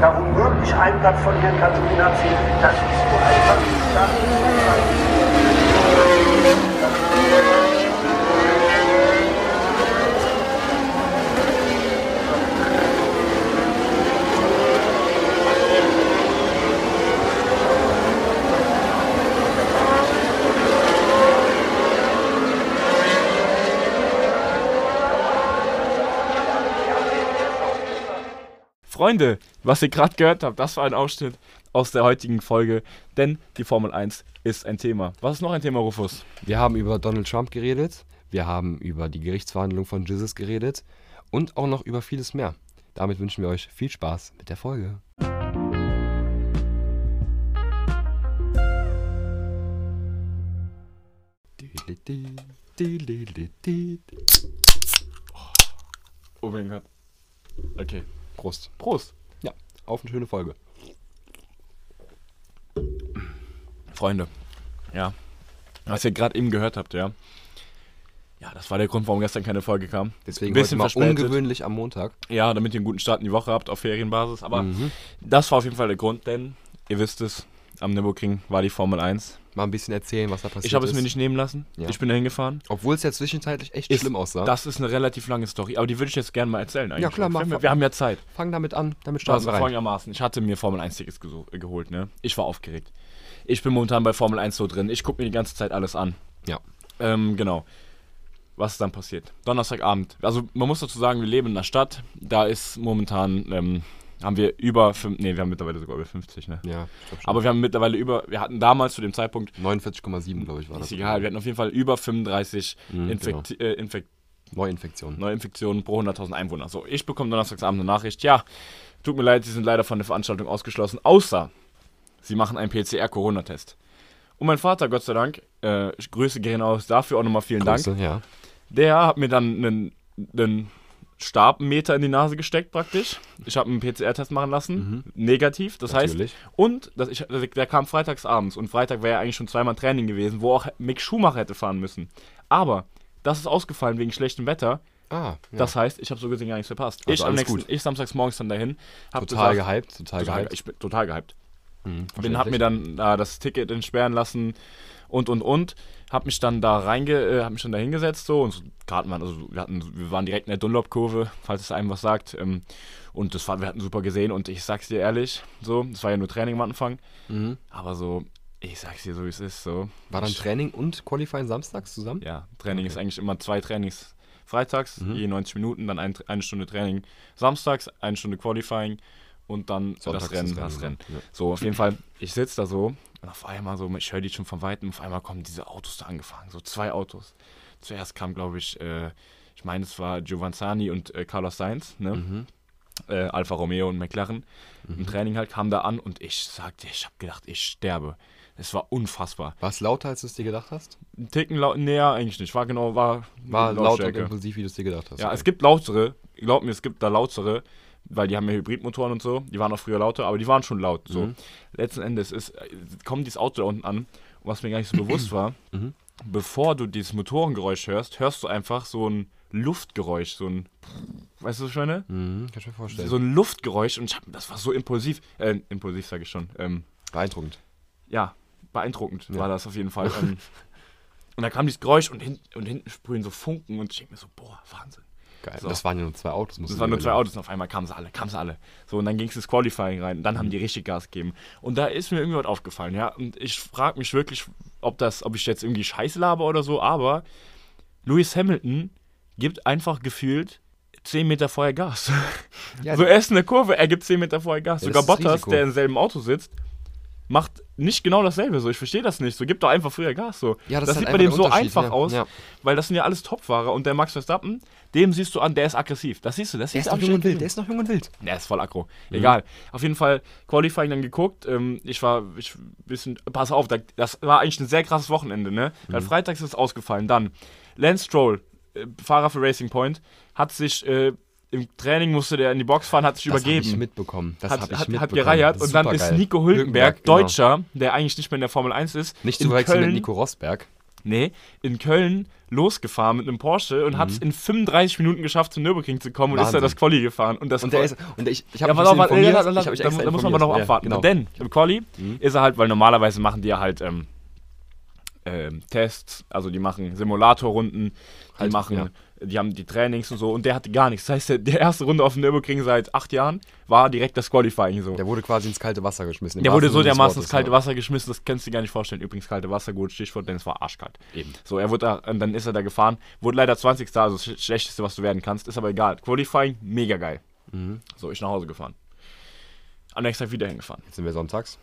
da womöglich ein Blatt von Herrn Giovinazzi, das ist so einfach. nicht Freunde, was ihr gerade gehört habt, das war ein Ausschnitt aus der heutigen Folge, denn die Formel 1 ist ein Thema. Was ist noch ein Thema, Rufus? Wir haben über Donald Trump geredet, wir haben über die Gerichtsverhandlung von Jesus geredet und auch noch über vieles mehr. Damit wünschen wir euch viel Spaß mit der Folge. Oh mein Gott. Okay. Prost. Prost. Ja, auf eine schöne Folge. Freunde. Ja. Was ihr gerade eben gehört habt, ja. Ja, das war der Grund, warum gestern keine Folge kam. Deswegen Bisschen heute mal verspätet. ungewöhnlich am Montag. Ja, damit ihr einen guten Start in die Woche habt auf Ferienbasis. Aber Mhm. das war auf jeden Fall der Grund, denn ihr wisst es, am Nürburgring war die Formel 1. Mal ein bisschen erzählen, was da passiert Ich habe es ist. mir nicht nehmen lassen. Ja. Ich bin da hingefahren. Obwohl es ja zwischenzeitlich echt Ist- schlimm aussah. Das ist eine relativ lange Story, aber die würde ich jetzt gerne mal erzählen eigentlich. Ja, klar, mach wir, wir haben ja Zeit. Fang damit an, damit starten Also wir rein. folgendermaßen, ich hatte mir Formel 1 Tickets geholt, ne? Ich war aufgeregt. Ich bin momentan bei Formel 1 so drin. Ich gucke mir die ganze Zeit alles an. Ja. Ähm, genau. Was ist dann passiert? Donnerstagabend. Also man muss dazu sagen, wir leben in einer Stadt. Da ist momentan, ähm, haben wir über, fünf, nee, wir haben mittlerweile sogar über 50, ne? Ja. Aber wir haben mittlerweile über, wir hatten damals zu dem Zeitpunkt, 49,7 glaube ich war das. ist egal, wir hatten auf jeden Fall über 35 Mhm, Infekti äh, Infek Neuinfektionen. Neuinfektionen pro 100.000 Einwohner. So, ich bekomme donnerstagsabend eine Nachricht, ja, tut mir leid, Sie sind leider von der Veranstaltung ausgeschlossen, außer Sie machen einen PCR-Corona-Test. Und mein Vater, Gott sei Dank, äh, Grüße gehen aus, dafür auch nochmal vielen Dank. Grüße, ja. Der hat mir dann einen, einen Stabmeter in die Nase gesteckt praktisch. Ich habe einen PCR-Test machen lassen, negativ. Das heißt, Natürlich. und das, ich, der kam freitags abends und Freitag wäre ja eigentlich schon zweimal Training gewesen, wo auch Mick Schumacher hätte fahren müssen. Aber das ist ausgefallen wegen schlechtem Wetter. Ah, ja. Das heißt, ich habe so gesehen gar nichts verpasst. Also ich am nächsten, gut. ich samstags morgens dann dahin. Total gesagt- gehypt, total, Total, gehypt. ich bin total gehypt. Mhm, Bin, hab mir dann äh, das Ticket entsperren lassen und und und. Hab mich dann da reinge, äh, hab mich dann da hingesetzt so und so, Karten waren, also wir hatten, wir waren direkt in der Dunlop-Kurve, falls es einem was sagt. Ähm, und das war, wir hatten super gesehen und ich sag's dir ehrlich, so, das war ja nur Training am Anfang, Mhm. aber so, ich sag's dir so wie es ist, so. War dann Training und Qualifying samstags zusammen? Ja, Training Okay. ist eigentlich immer zwei Trainings freitags, Mhm. je 90 Minuten, dann ein, eine Stunde Training samstags, eine Stunde Qualifying und dann Sonntags das Rennen, das das Rennen, Rennen. ja. So, auf jeden Fall, ich sitze da so und auf einmal so, ich höre die schon von Weitem, auf einmal kommen diese Autos da angefangen, so zwei Autos. Zuerst kam, glaube ich, äh, ich meine, es war Giovanzani und äh, Carlos Sainz, ne? Mhm. äh, Alfa Romeo und McLaren im Training halt, kam da an und ich sagte, ich habe gedacht, ich sterbe. Es war unfassbar. War es lauter, als du es dir gedacht hast? Ein Ticken laut, näher eigentlich nicht, war genau, war, War laut und impulsiv, wie du es dir gedacht hast. Ja, okay. es gibt lautere. Glaub mir, es gibt da lautere, weil die haben ja Hybridmotoren und so. Die waren auch früher lauter, aber die waren schon laut. So. Mhm. Letzten Endes ist, äh, kommt dieses Auto da unten an. Und was mir gar nicht so bewusst war, Mhm. bevor du dieses Motorengeräusch hörst, hörst du einfach so ein Luftgeräusch, so ein, weißt du, was ich meine? Mhm, kann ich mir vorstellen. So ein Luftgeräusch und ich hab, das war so impulsiv, äh, impulsiv sage ich schon, ähm, Beeindruckend. ja, beeindruckend Ja. war das auf jeden Fall. ähm, und da kam dieses Geräusch und, hin, und hinten sprühen so Funken und ich denke mir so, boah, Wahnsinn. Geil. So. Das waren ja nur zwei Autos. Das waren nur zwei. Autos und auf einmal kamen sie alle, kamen sie alle. So, und dann ging es ins Qualifying rein. Und dann haben die richtig Gas gegeben. Und da ist mir irgendwie was aufgefallen, ja. Und ich frage mich wirklich, ob das, ob ich jetzt irgendwie Scheiße laber oder so, aber Lewis Hamilton gibt einfach gefühlt 10 Meter vorher Gas. Ja, so erst in der Kurve, er gibt 10 Meter vorher Gas. Ja, Sogar ist Bottas, der im selben Auto sitzt, macht nicht genau dasselbe. So, ich verstehe das nicht. So, gibt doch einfach früher Gas. So. Ja, das das sieht halt bei dem so einfach ja. aus, Ja. weil das sind ja alles Topfahrer. Und der Max Verstappen, dem siehst du an, der ist aggressiv. Das siehst du, das Der ist noch jung und wild. Der ist noch jung und wild. Der ist voll aggro. Egal. Auf jeden Fall Qualifying dann geguckt. Ähm, ich war ich bisschen. Pass auf, da, das war eigentlich ein sehr krasses Wochenende, ne? Weil freitags ist es ausgefallen. Dann Lance Stroll, äh, Fahrer für Racing Point, hat sich äh, im Training musste der in die Box fahren, hat sich Das hab übergeben. ich mitbekommen. Das hat, hab ich hat, mitbekommen. hat gereiert und dann ist. Nico Hülkenberg, genau. Deutscher, der eigentlich nicht mehr in der Formel 1 ist, Nicht zu verwechseln mit Nico Rosberg. Nee, in Köln losgefahren mit einem Porsche und hat es in 35 Minuten geschafft, zum Nürburgring zu kommen und ist da Mhm. Wahnsinn. das Quali gefahren. Und das Und der ist, und ich, ich ja, habe auf, mich informiert, ja, da, ich hab mich da, da muss man aber noch informiert. abwarten. Ja, genau. Denn im Quali ist er halt, weil normalerweise machen die ja halt ähm, ähm, Tests, also die machen Simulatorrunden, die Halt, machen, ja. Die haben die Trainings und so und der hatte gar nichts. Das heißt, der, die erste Runde auf dem Nürburgring seit acht Jahren war direkt das Qualifying so. Der wurde quasi ins kalte Wasser geschmissen. Der wurde so dermaßen ins kalte. Wasser geschmissen, das kannst du dir gar nicht vorstellen. Übrigens, kalte Wasser, gut Stichwort, denn es war arschkalt. Eben. So, er wurde da, und dann ist er da gefahren, wurde leider 20. Also das Sch- Schlechteste, was du werden kannst, ist aber egal. Qualifying, mega geil. Mhm. So, ich nach Hause gefahren. Am nächsten Tag wieder hingefahren. Jetzt sind wir sonntags.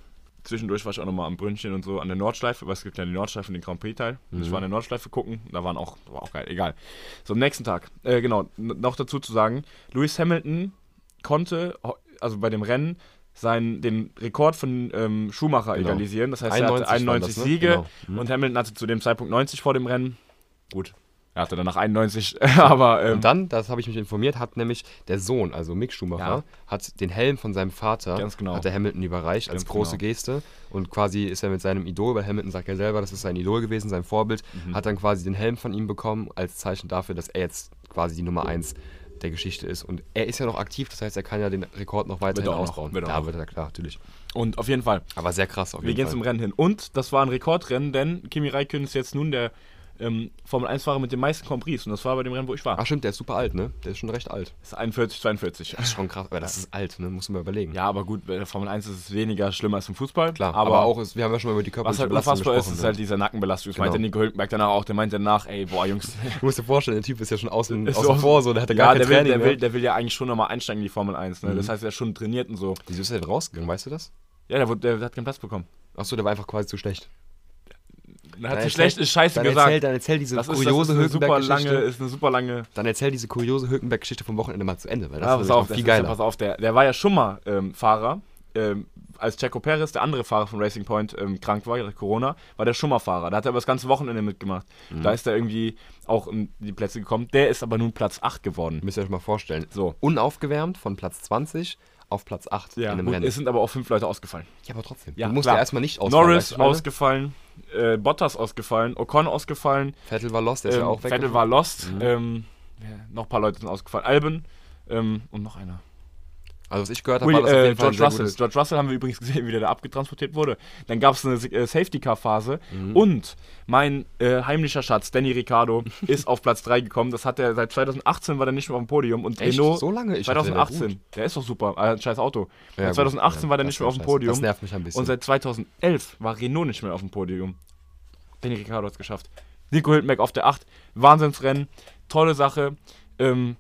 Zwischendurch war ich auch nochmal am Brünnchen und so an der Nordschleife, weil es gibt ja die Nordschleife und den Grand Prix-Teil. Ich war an der Nordschleife gucken, da waren auch, war auch geil, egal. So, am nächsten Tag, äh, genau, noch dazu zu sagen, Lewis Hamilton konnte, also bei dem Rennen, seinen, den Rekord von ähm, Schumacher Genau. egalisieren. Das heißt, er 91 hatte 91 waren das, ne? Siege Genau. Mhm. und Hamilton hatte zu dem Zeitpunkt 90 vor dem Rennen. Gut, er hatte danach 91, aber ähm, Und dann, das habe ich mich informiert, hat nämlich der Sohn, also Mick Schumacher, Ja. hat den Helm von seinem Vater, genau. hat der Hamilton überreicht als Ganz große genau. Geste. Und quasi ist er mit seinem Idol, weil Hamilton sagt ja selber, das ist sein Idol gewesen, sein Vorbild, Mhm. hat dann quasi den Helm von ihm bekommen, als Zeichen dafür, dass er jetzt quasi die Nummer 1 der Geschichte ist. Und er ist ja noch aktiv, das heißt, er kann ja den Rekord noch weiterhin er auch noch, ausbauen. wird er er klar, natürlich. und auf jeden Fall. Aber sehr krass auf Wir jeden gehen Fall. zum Rennen hin. Und das war ein Rekordrennen, denn Kimi Räikkönen ist jetzt nun der ähm, Formel 1-Fahrer mit den meisten Grand Prix. Und das war bei dem Rennen, wo ich war. Ach stimmt, der ist super alt, ne? Der ist schon recht alt. Das ist 41, 42. Das ist schon krass, aber das ist alt, ne? Muss man mal überlegen. Ja, aber gut, bei der Formel 1 ist es weniger schlimm als im Fußball. Klar, aber, aber, auch, ist, wir haben ja schon mal über die was körperliche halt Belastung unfassbar ist, gesprochen. ist ne? halt diese Nackenbelastung. Das Genau. meinte Nico Hülkenberg danach auch. Der meinte danach, ey, boah, Jungs. Du musst dir vorstellen, der Typ ist ja schon außen, außen so- vor, so, der hat ja gar kein der will, Training der, mehr. will, der will ja eigentlich schon nochmal einsteigen in die Formel 1. Ne? Das heißt, er ist schon trainiert und so. Wieso ist er denn rausgegangen, weißt du das? Ja, der, wurde, der hat keinen Platz bekommen. Achso, der war einfach quasi zu schlecht. Dann hat sie schlecht ist scheiße dann gesagt. Erzähl, dann erzähl diese das ist, das kuriose ist super lange, ist eine super lange Dann erzähl diese kuriose Hülkenberg-Geschichte vom Wochenende mal zu Ende, weil das Ja, ist auf, viel das ist- geiler. pass auf, der, der war ja schon mal ähm, Fahrer. Ähm, als Checo Perez, der andere Fahrer von Racing Point, ähm, krank war, Corona, war der schon mal Fahrer. Da hat er aber das ganze Wochenende mitgemacht. Mhm. Da ist er irgendwie auch in die Plätze gekommen. Der ist aber nun Platz 8 geworden. Müsst ihr euch mal vorstellen. So. Unaufgewärmt von Platz 20 auf Platz 8 Ja, in einem gut, Rennen. es sind aber auch fünf Leute ausgefallen. ja, aber trotzdem. Ja, du musst klar. ja erstmal nicht ausfallen. Norris ausgefallen, äh, Bottas ausgefallen, Ocon ausgefallen, Vettel war lost, der ist ähm, ja auch weg. Vettel war lost, ähm, ja, noch ein paar Leute sind ausgefallen, Alben ähm, und noch einer. Also, was ich gehört habe, war das auf äh, jeden Fall George Russell. George Russell haben wir übrigens gesehen, wie der da abgetransportiert wurde. Dann gab es eine äh, Safety-Car-Phase Mhm. und mein äh, heimlicher Schatz, Danny Ricciardo, ist auf Platz 3 gekommen. Das hat er seit 2018 war der nicht mehr auf dem Podium und Echt? Renault So lange? Ich dachte, der wäre 2018. Der, ist doch super, äh, ein scheiß Auto. Ja, Und gut. 2018 Ja, war der nicht mehr auf dem. Podium. Das nervt mich ein bisschen. Und seit 2011 war Renault nicht mehr auf dem Podium. Danny Ricciardo hat es geschafft. Nico Hülkenberg auf der 8. Wahnsinnsrennen. Tolle Sache. Ähm,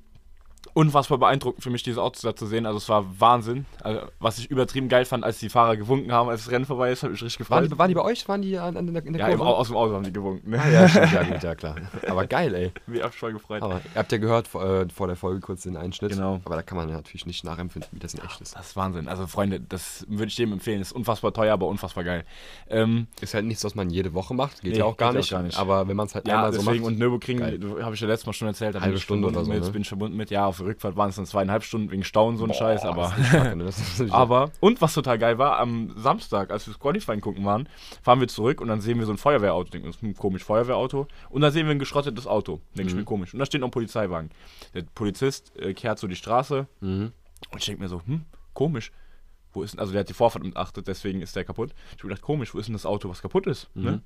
unfassbar beeindruckend für mich, diese Autos da zu sehen. Also es war Wahnsinn. Also, was ich übertrieben geil fand, als die Fahrer gewunken haben, als das Rennen vorbei ist, habe ich richtig waren, gefreut. die, waren die bei euch? Waren die an, an der, in der ja, Kurve? aus dem Auto haben die gewunken. Ne? Ah, ja, stimmt, ja, gut, ja, klar. Aber geil, ey. Wie hab ich voll gefreut. Aber ihr habt ja gehört vor, äh, vor der Folge kurz den Einschnitt. Genau. Aber da kann man ja natürlich nicht nachempfinden, wie das in echt ist. Das ist Wahnsinn. Also Freunde, das würde ich jedem empfehlen. Ist unfassbar teuer, aber unfassbar geil. Ähm, Ist halt nichts, was man jede Woche macht. Geht Nee, ja auch gar, geht auch nicht, gar nicht. Aber wenn man es halt Ja, einmal so macht. und Nürburgring, habe ich ja letztes Mal schon erzählt, da Halbe Stunde oder so, mit, ne? bin ich verbunden mit, ja, auf Rückfahrt waren es dann zweieinhalb Stunden wegen Stau und so ein Boah, Scheiß, aber, ne? Aber, und was total geil war, am Samstag, als wir das Qualifying gucken waren, fahren wir zurück und dann sehen wir so ein Feuerwehrauto, denken das ist ein komisch Feuerwehrauto, und dann sehen wir ein geschrottetes Auto, denke ich Mhm. mir komisch, und da steht noch ein Polizeiwagen. Der Polizist äh, kehrt so die Straße, Mhm. und ich denke mir so, hm, komisch. Wo ist denn, also der hat die Vorfahrt missachtet, deswegen ist der kaputt. Ich habe gedacht, komisch, wo ist denn das Auto, was kaputt ist? Ne?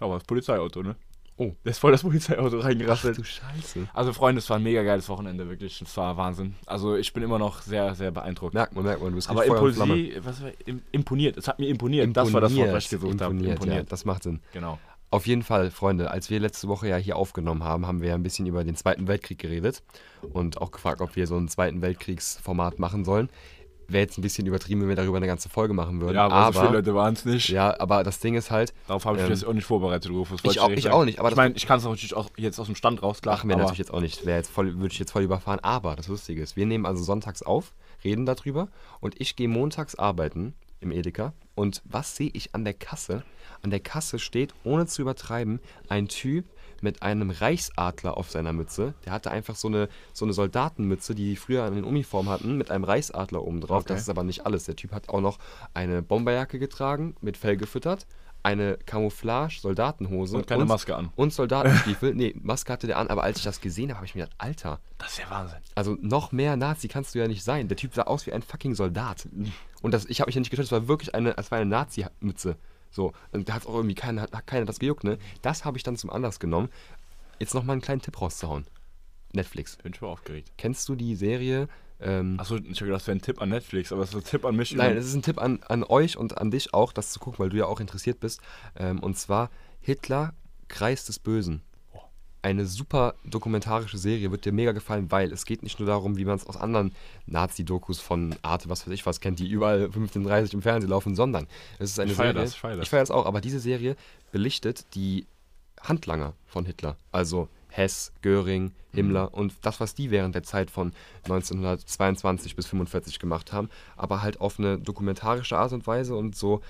Aber das Polizeiauto, ne? Oh. Der ist voll das Polizeiauto Ach reingerasselt. du Scheiße. Also Freunde, es war ein mega geiles Wochenende, wirklich. Es war Wahnsinn. Also ich bin immer noch sehr, sehr beeindruckt. Merkt man, merkt man, du bist Aber impulsiv, was war, im, imponiert. Es hat mir imponiert. Das war das Wort, was ich gesucht habe. imponiert, Imponiert. Ja, das macht Sinn. Genau. Auf jeden Fall, Freunde, als wir letzte Woche ja hier aufgenommen haben, haben wir ja ein bisschen über den Zweiten Weltkrieg geredet und auch gefragt, ob wir so ein Zweiten Weltkriegsformat machen sollen. Wäre jetzt ein bisschen übertrieben, wenn wir darüber eine ganze Folge machen würden. Ja, aber, aber so viele Leute waren es nicht. ja, aber das Ding ist halt, Darauf habe ich Ähm, mich jetzt auch nicht vorbereitet, Rufus. ich auch- ich auch nicht, aber ich meine, ich kann es natürlich auch jetzt aus dem Stand raus, klar. machen wir natürlich jetzt auch nicht. Wäre jetzt voll, würde ich jetzt voll überfahren. Aber das Lustige ist, wir nehmen also sonntags auf, reden darüber und ich gehe montags arbeiten im Edeka. Und was sehe ich an der Kasse? An der Kasse steht, ohne zu übertreiben, ein Typ mit einem Reichsadler auf seiner Mütze. Der hatte einfach so eine, so eine Soldatenmütze, die die früher an den Uniformen hatten, mit einem Reichsadler oben drauf. Okay. Das ist aber nicht alles. Der Typ hat auch noch eine Bomberjacke getragen, mit Fell gefüttert, eine Camouflage-Soldatenhose Und keine Maske an. Und Soldatenstiefel. nee, Maske hatte der an, aber als ich das gesehen habe, habe ich mir gedacht, Alter, Das ist ja Wahnsinn. also noch mehr Nazi kannst du ja nicht sein. Der Typ sah aus wie ein fucking Soldat. Und das, ich habe mich ja nicht getäuscht, es war wirklich eine, es war eine Nazi-Mütze. So, und da hat auch irgendwie keiner, hat keiner das gejuckt, ne? Das habe ich dann zum Anlass genommen. Jetzt noch mal einen kleinen Tipp rauszuhauen. Netflix. Bin schon aufgeregt. Kennst du die Serie? Ähm, Achso, ich habe gedacht, das wäre ein Tipp an Netflix, aber es ist ein Tipp an mich. Nein, es ist ein Tipp an, an euch und an dich auch, das zu gucken, weil du ja auch interessiert bist. Ähm, und zwar Hitler, Kreis des Bösen. Eine super dokumentarische Serie, wird dir mega gefallen, weil es geht nicht nur darum, wie man es aus anderen Nazi-Dokus von Arte, was weiß ich was kennt, die überall 15.30 im Fernsehen laufen, sondern es ist eine Ich Serie. das, ich feier das. ich feier das auch, aber diese Serie belichtet die Handlanger von Hitler. Also Hess, Göring, Himmler und das, was die während der Zeit von 1922 bis 45 gemacht haben, aber halt auf eine dokumentarische Art und Weise und so.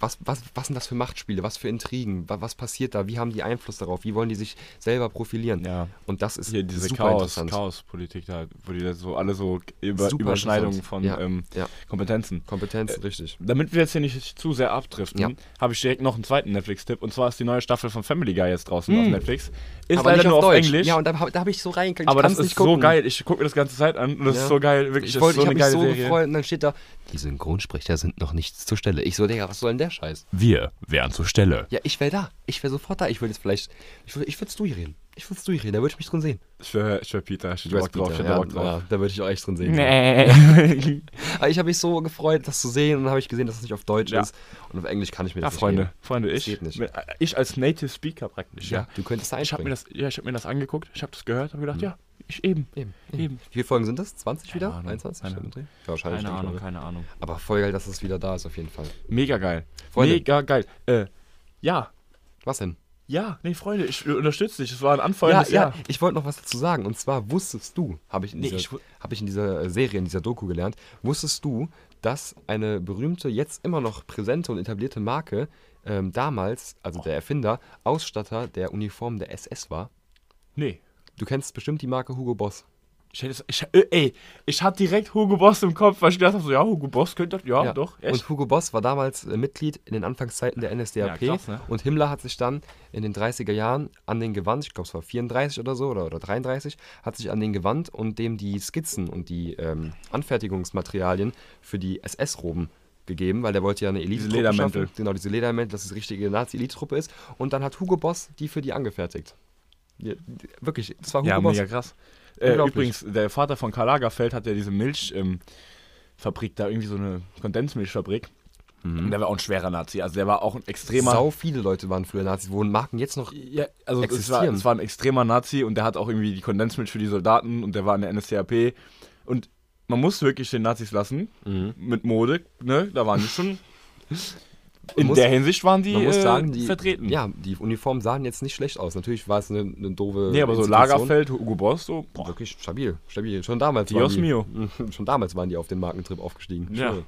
Was, was, was sind das für Machtspiele? Was für Intrigen? Was, passiert da? Wie haben die Einfluss darauf? Wie wollen die sich selber profilieren? Ja. Und das ist Hier diese super Chaos, interessant. Chaos-Politik da, wo die da so alle so über, Überschneidungen von Ja, ähm, ja. Kompetenzen. Kompetenz, richtig. Damit wir jetzt hier nicht zu sehr abdriften, habe ich direkt noch einen zweiten Netflix-Tipp. Und zwar ist die neue Staffel von Family Guy jetzt draußen auf Netflix. Ist aber leider nur auf Deutsch. Englisch. Ja, und da, da habe ich so reingeklickt. aber das ist nicht so geil. Ich gucke mir das ganze Zeit an und das ist so geil. Wirklich, Ich, wollte, so ich eine geile so Serie. gefreut und dann steht da, die Synchronsprecher sind noch nicht zur Stelle. Ich so, Digga, was soll denn der Scheiß? Wir wären zur Stelle. Ja, ich wäre da. Ich wäre sofort da. Ich würde jetzt vielleicht, ich würde ich würd's durchreden. Ich würde es durchreden, da würde ich mich drin sehen. Ich wäre ich wär Peter. Ich Bock drauf. Peter, ja, drauf. ja, da würde ich auch echt drin sehen. Nee. Aber ich habe mich so gefreut, das zu sehen und dann habe ich gesehen, dass es nicht auf Deutsch Ja. ist. Und auf Englisch kann ich mir Ja, das nicht Freunde, geben. Freunde, ich, geht nicht. mit- ich als Native Speaker praktisch, ja. Ja, du könntest da Ich habe mir das, ja, ich habe mir das angeguckt, ich habe das gehört, habe gedacht, ja, ich eben, Eben, eben. Wie viele Folgen sind das? 20 wieder? Ahnung, 21? keine Ahnung. Ja, wahrscheinlich. Keine Ahnung, keine Ahnung. Aber voll geil, dass es wieder da ist, auf jeden Fall. Mega geil, Freunde. mega geil. Äh, ja, Was denn? ja, nee, Freunde, ich unterstütze dich. Es war ein anfallendes ja, Jahr. ja, ich wollte noch was dazu sagen. Und zwar wusstest du, habe ich, in Nee, dieser- ich hab ich in dieser Serie, in dieser Doku gelernt, wusstest du, dass eine berühmte, jetzt immer noch präsente und etablierte Marke ähm, damals, also der Erfinder, Ausstatter der Uniform der SS war? Nee. Du kennst bestimmt die Marke Hugo Boss. Ich hätte ich, äh, ey, ich hatte direkt Hugo Boss im Kopf, weil ich gedacht habe, so, ja, Hugo Boss könnte das, ja, doch, echt. Und Hugo Boss war damals äh, Mitglied in den Anfangszeiten der NSDAP. Ja, krass, ne? Und Himmler hat sich dann in den 30er Jahren an den gewandt, ich glaube es war 34 oder so oder, oder 33, hat sich an den gewandt und dem die Skizzen und die ähm, Anfertigungsmaterialien für die SS-Roben gegeben, weil der wollte ja eine elite Ledermäntel. Genau, diese Ledermäntel, dass es die richtige Nazi-Elite-Truppe ist. Und dann hat Hugo Boss die für die angefertigt. Ja, wirklich, das war Hugo ja, Boss. mega krass. Äh, übrigens, der Vater von Karl Lagerfeld hat ja diese Milchfabrik ähm, da, irgendwie so eine Kondensmilchfabrik. Und der war auch ein schwerer Nazi. Also der war auch ein extremer. Mhm. Sau viele Leute waren früher Nazis, wo Marken jetzt noch Ja, also es war, existieren. es war ein extremer Nazi und der hat auch irgendwie die Kondensmilch für die Soldaten und der war in der NSDAP. Und man muss wirklich den Nazis lassen. Mit Mode, ne? Da waren die schon. In muss- der Hinsicht waren die, Man muss äh, sagen, die, vertreten. Ja, die Uniformen sahen jetzt nicht schlecht aus. Natürlich war es eine, eine doofe. Nee, aber so. Lagerfeld, Hugo Boss, so. Boah. Wirklich stabil, stabil. Schon damals Dios waren die, mio. Schon damals waren die auf den Markentrip aufgestiegen. Ja. Schwöre.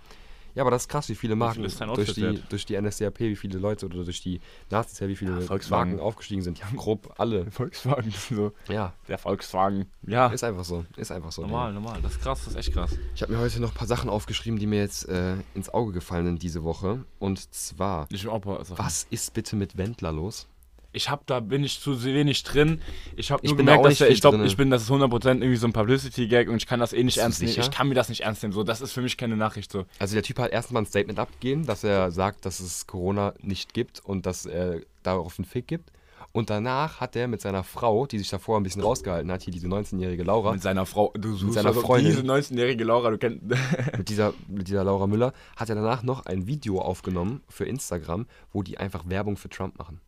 Ja, aber das ist krass, wie viele Marken durch die, wert? durch die NSDAP, wie viele Leute oder durch die Nazis, ja, wie viele Volkswagen. Marken aufgestiegen sind. Ja, grob alle. Volkswagen, so. Ja, Der Volkswagen. Ja. ist einfach so. Ist einfach so. normal, normal. Das ist krass, das ist echt krass. Ich habe mir heute noch ein paar Sachen aufgeschrieben, die mir jetzt äh, ins Auge gefallen sind diese Woche. Und zwar, was ist bitte mit Wendler los? Ich hab da bin ich zu wenig drin. Ich habe nur da gemerkt, auch dass nicht der, ich glaube, ich bin, das ist 100% irgendwie so ein Publicity-Gag und ich kann das eh nicht ernst nehmen. Ich kann mir das nicht ernst nehmen. So, das ist für mich keine Nachricht so. Also der Typ hat erstmal ein Statement abgegeben, dass er sagt, dass es Corona nicht gibt und dass er darauf einen Fick gibt. Und danach hat er mit seiner Frau, die sich davor ein bisschen rausgehalten hat, hier diese 19-jährige Laura, Mit seiner Frau, du suchst seiner also Freundin. diese 19-jährige Laura, du kennst. mit dieser, mit dieser Laura Müller, hat er danach noch ein Video aufgenommen für Instagram, wo die einfach Werbung für Trump machen.